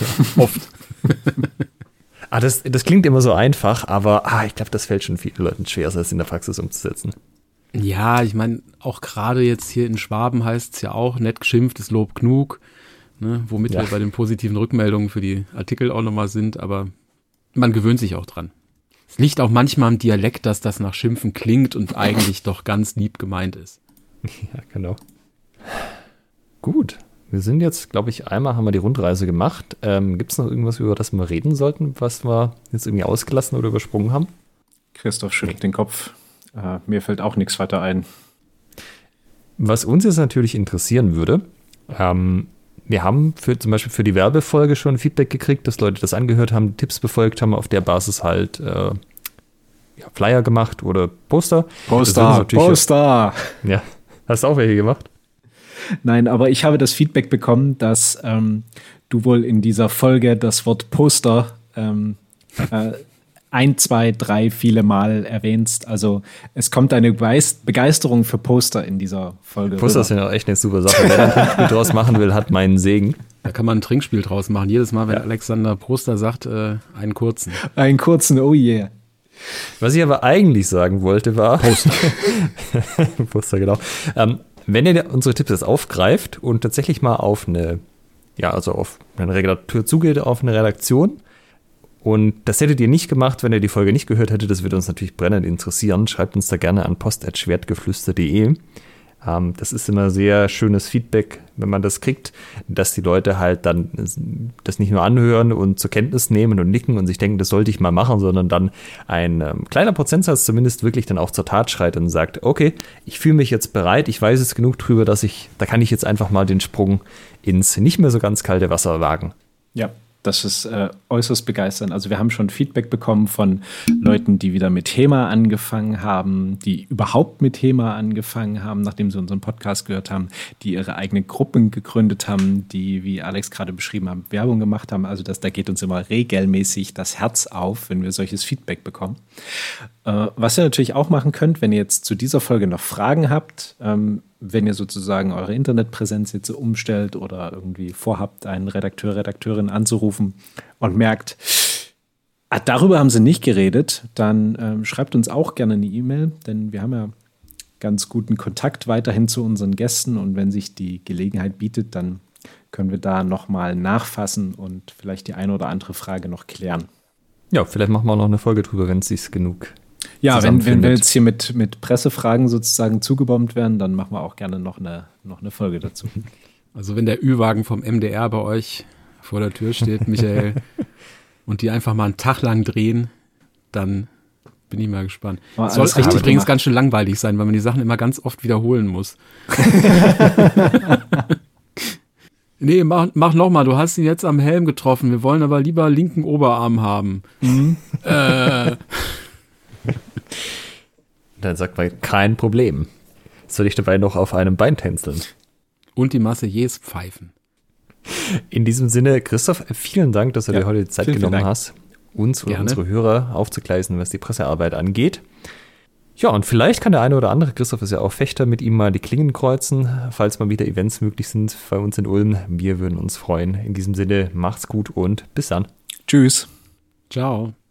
Ja, oft. ah, das, das klingt immer so einfach, aber ah, ich glaube, das fällt schon vielen Leuten schwer, das in der Praxis umzusetzen. Ja, ich meine, auch gerade jetzt hier in Schwaben heißt es ja auch, nett geschimpft ist Lob genug, ne, womit ja. wir bei den positiven Rückmeldungen für die Artikel auch nochmal sind, aber man gewöhnt sich auch dran. Es liegt auch manchmal am Dialekt, dass das nach Schimpfen klingt und eigentlich doch ganz lieb gemeint ist. Ja, genau. Gut. Wir sind jetzt, glaube ich, einmal haben wir die Rundreise gemacht. Ähm, Gibt es noch irgendwas, über das wir reden sollten, was wir jetzt irgendwie ausgelassen oder übersprungen haben? Christoph schüttelt den Kopf. Äh, mir fällt auch nichts weiter ein. Was uns jetzt natürlich interessieren würde, ähm, wir haben für, zum Beispiel für die Werbefolge schon Feedback gekriegt, dass Leute das angehört haben, Tipps befolgt haben, auf der Basis halt äh, ja, Flyer gemacht oder Poster. Poster, Poster. Ja, hast du auch welche gemacht? Nein, aber ich habe das Feedback bekommen, dass ähm, du wohl in dieser Folge das Wort Poster ähm, äh, ein, zwei, drei, viele Mal erwähnst. Also es kommt eine Begeisterung für Poster in dieser Folge. Poster rüber. sind ja echt eine super Sache. Wer ein Trinkspiel draus machen will, hat meinen Segen. Da kann man ein Trinkspiel draus machen. Jedes Mal, wenn ja. Alexander Poster sagt, äh, einen kurzen. Einen kurzen, oh yeah. Was ich aber eigentlich sagen wollte, war. Poster. Poster, genau. Ähm, wenn ihr unsere Tipps jetzt aufgreift und tatsächlich mal auf eine, ja, also auf einen Redakteur zugeht, auf eine Redaktion, und das hättet ihr nicht gemacht, wenn ihr die Folge nicht gehört hättet. Das würde uns natürlich brennend interessieren. Schreibt uns da gerne an post.schwertgeflüster.de. Ähm, das ist immer sehr schönes Feedback, wenn man das kriegt, dass die Leute halt dann das nicht nur anhören und zur Kenntnis nehmen und nicken und sich denken, das sollte ich mal machen, sondern dann ein ähm, kleiner Prozentsatz zumindest wirklich dann auch zur Tat schreit und sagt, okay, ich fühle mich jetzt bereit, ich weiß jetzt genug drüber, dass ich, da kann ich jetzt einfach mal den Sprung ins nicht mehr so ganz kalte Wasser wagen. Ja, das ist äh, äußerst begeisternd. Also wir haben schon Feedback bekommen von Leuten, die wieder mit Thema angefangen haben, die überhaupt mit Thema angefangen haben, nachdem sie unseren Podcast gehört haben, die ihre eigenen Gruppen gegründet haben, die, wie Alex gerade beschrieben hat, Werbung gemacht haben. Also das, da geht uns immer regelmäßig das Herz auf, wenn wir solches Feedback bekommen. Äh, was ihr natürlich auch machen könnt, wenn ihr jetzt zu dieser Folge noch Fragen habt, ähm, wenn ihr sozusagen eure Internetpräsenz jetzt so umstellt oder irgendwie vorhabt, einen Redakteur, Redakteurin anzurufen und merkt, ah, darüber haben sie nicht geredet, dann ähm, schreibt uns auch gerne eine E-Mail, denn wir haben ja ganz guten Kontakt weiterhin zu unseren Gästen und wenn sich die Gelegenheit bietet, dann können wir da nochmal nachfassen und vielleicht die eine oder andere Frage noch klären. Ja, vielleicht machen wir auch noch eine Folge drüber, wenn es sich genug ja, wenn, wenn wir jetzt hier mit, mit Pressefragen sozusagen zugebombt werden, dann machen wir auch gerne noch eine, noch eine Folge dazu. Also wenn der Ü-Wagen vom MDR bei euch vor der Tür steht, Michael, und die einfach mal einen Tag lang drehen, dann bin ich mal gespannt. Oh, Soll echt übrigens gemacht. ganz schön langweilig sein, weil man die Sachen immer ganz oft wiederholen muss. nee, mach, mach noch mal. Du hast ihn jetzt am Helm getroffen. Wir wollen aber lieber linken Oberarm haben. Mhm. äh, dann sagt man, kein Problem. Soll ich dabei noch auf einem Bein tänzeln? Und die jes pfeifen. In diesem Sinne, Christoph, vielen Dank, dass du ja, dir heute die Zeit genommen hast, uns und Gerne. unsere Hörer aufzugleisen, was die Pressearbeit angeht. Ja, und vielleicht kann der eine oder andere, Christoph ist ja auch Fechter, mit ihm mal die Klingen kreuzen, falls mal wieder Events möglich sind bei uns in Ulm. Wir würden uns freuen. In diesem Sinne, macht's gut und bis dann. Tschüss. Ciao.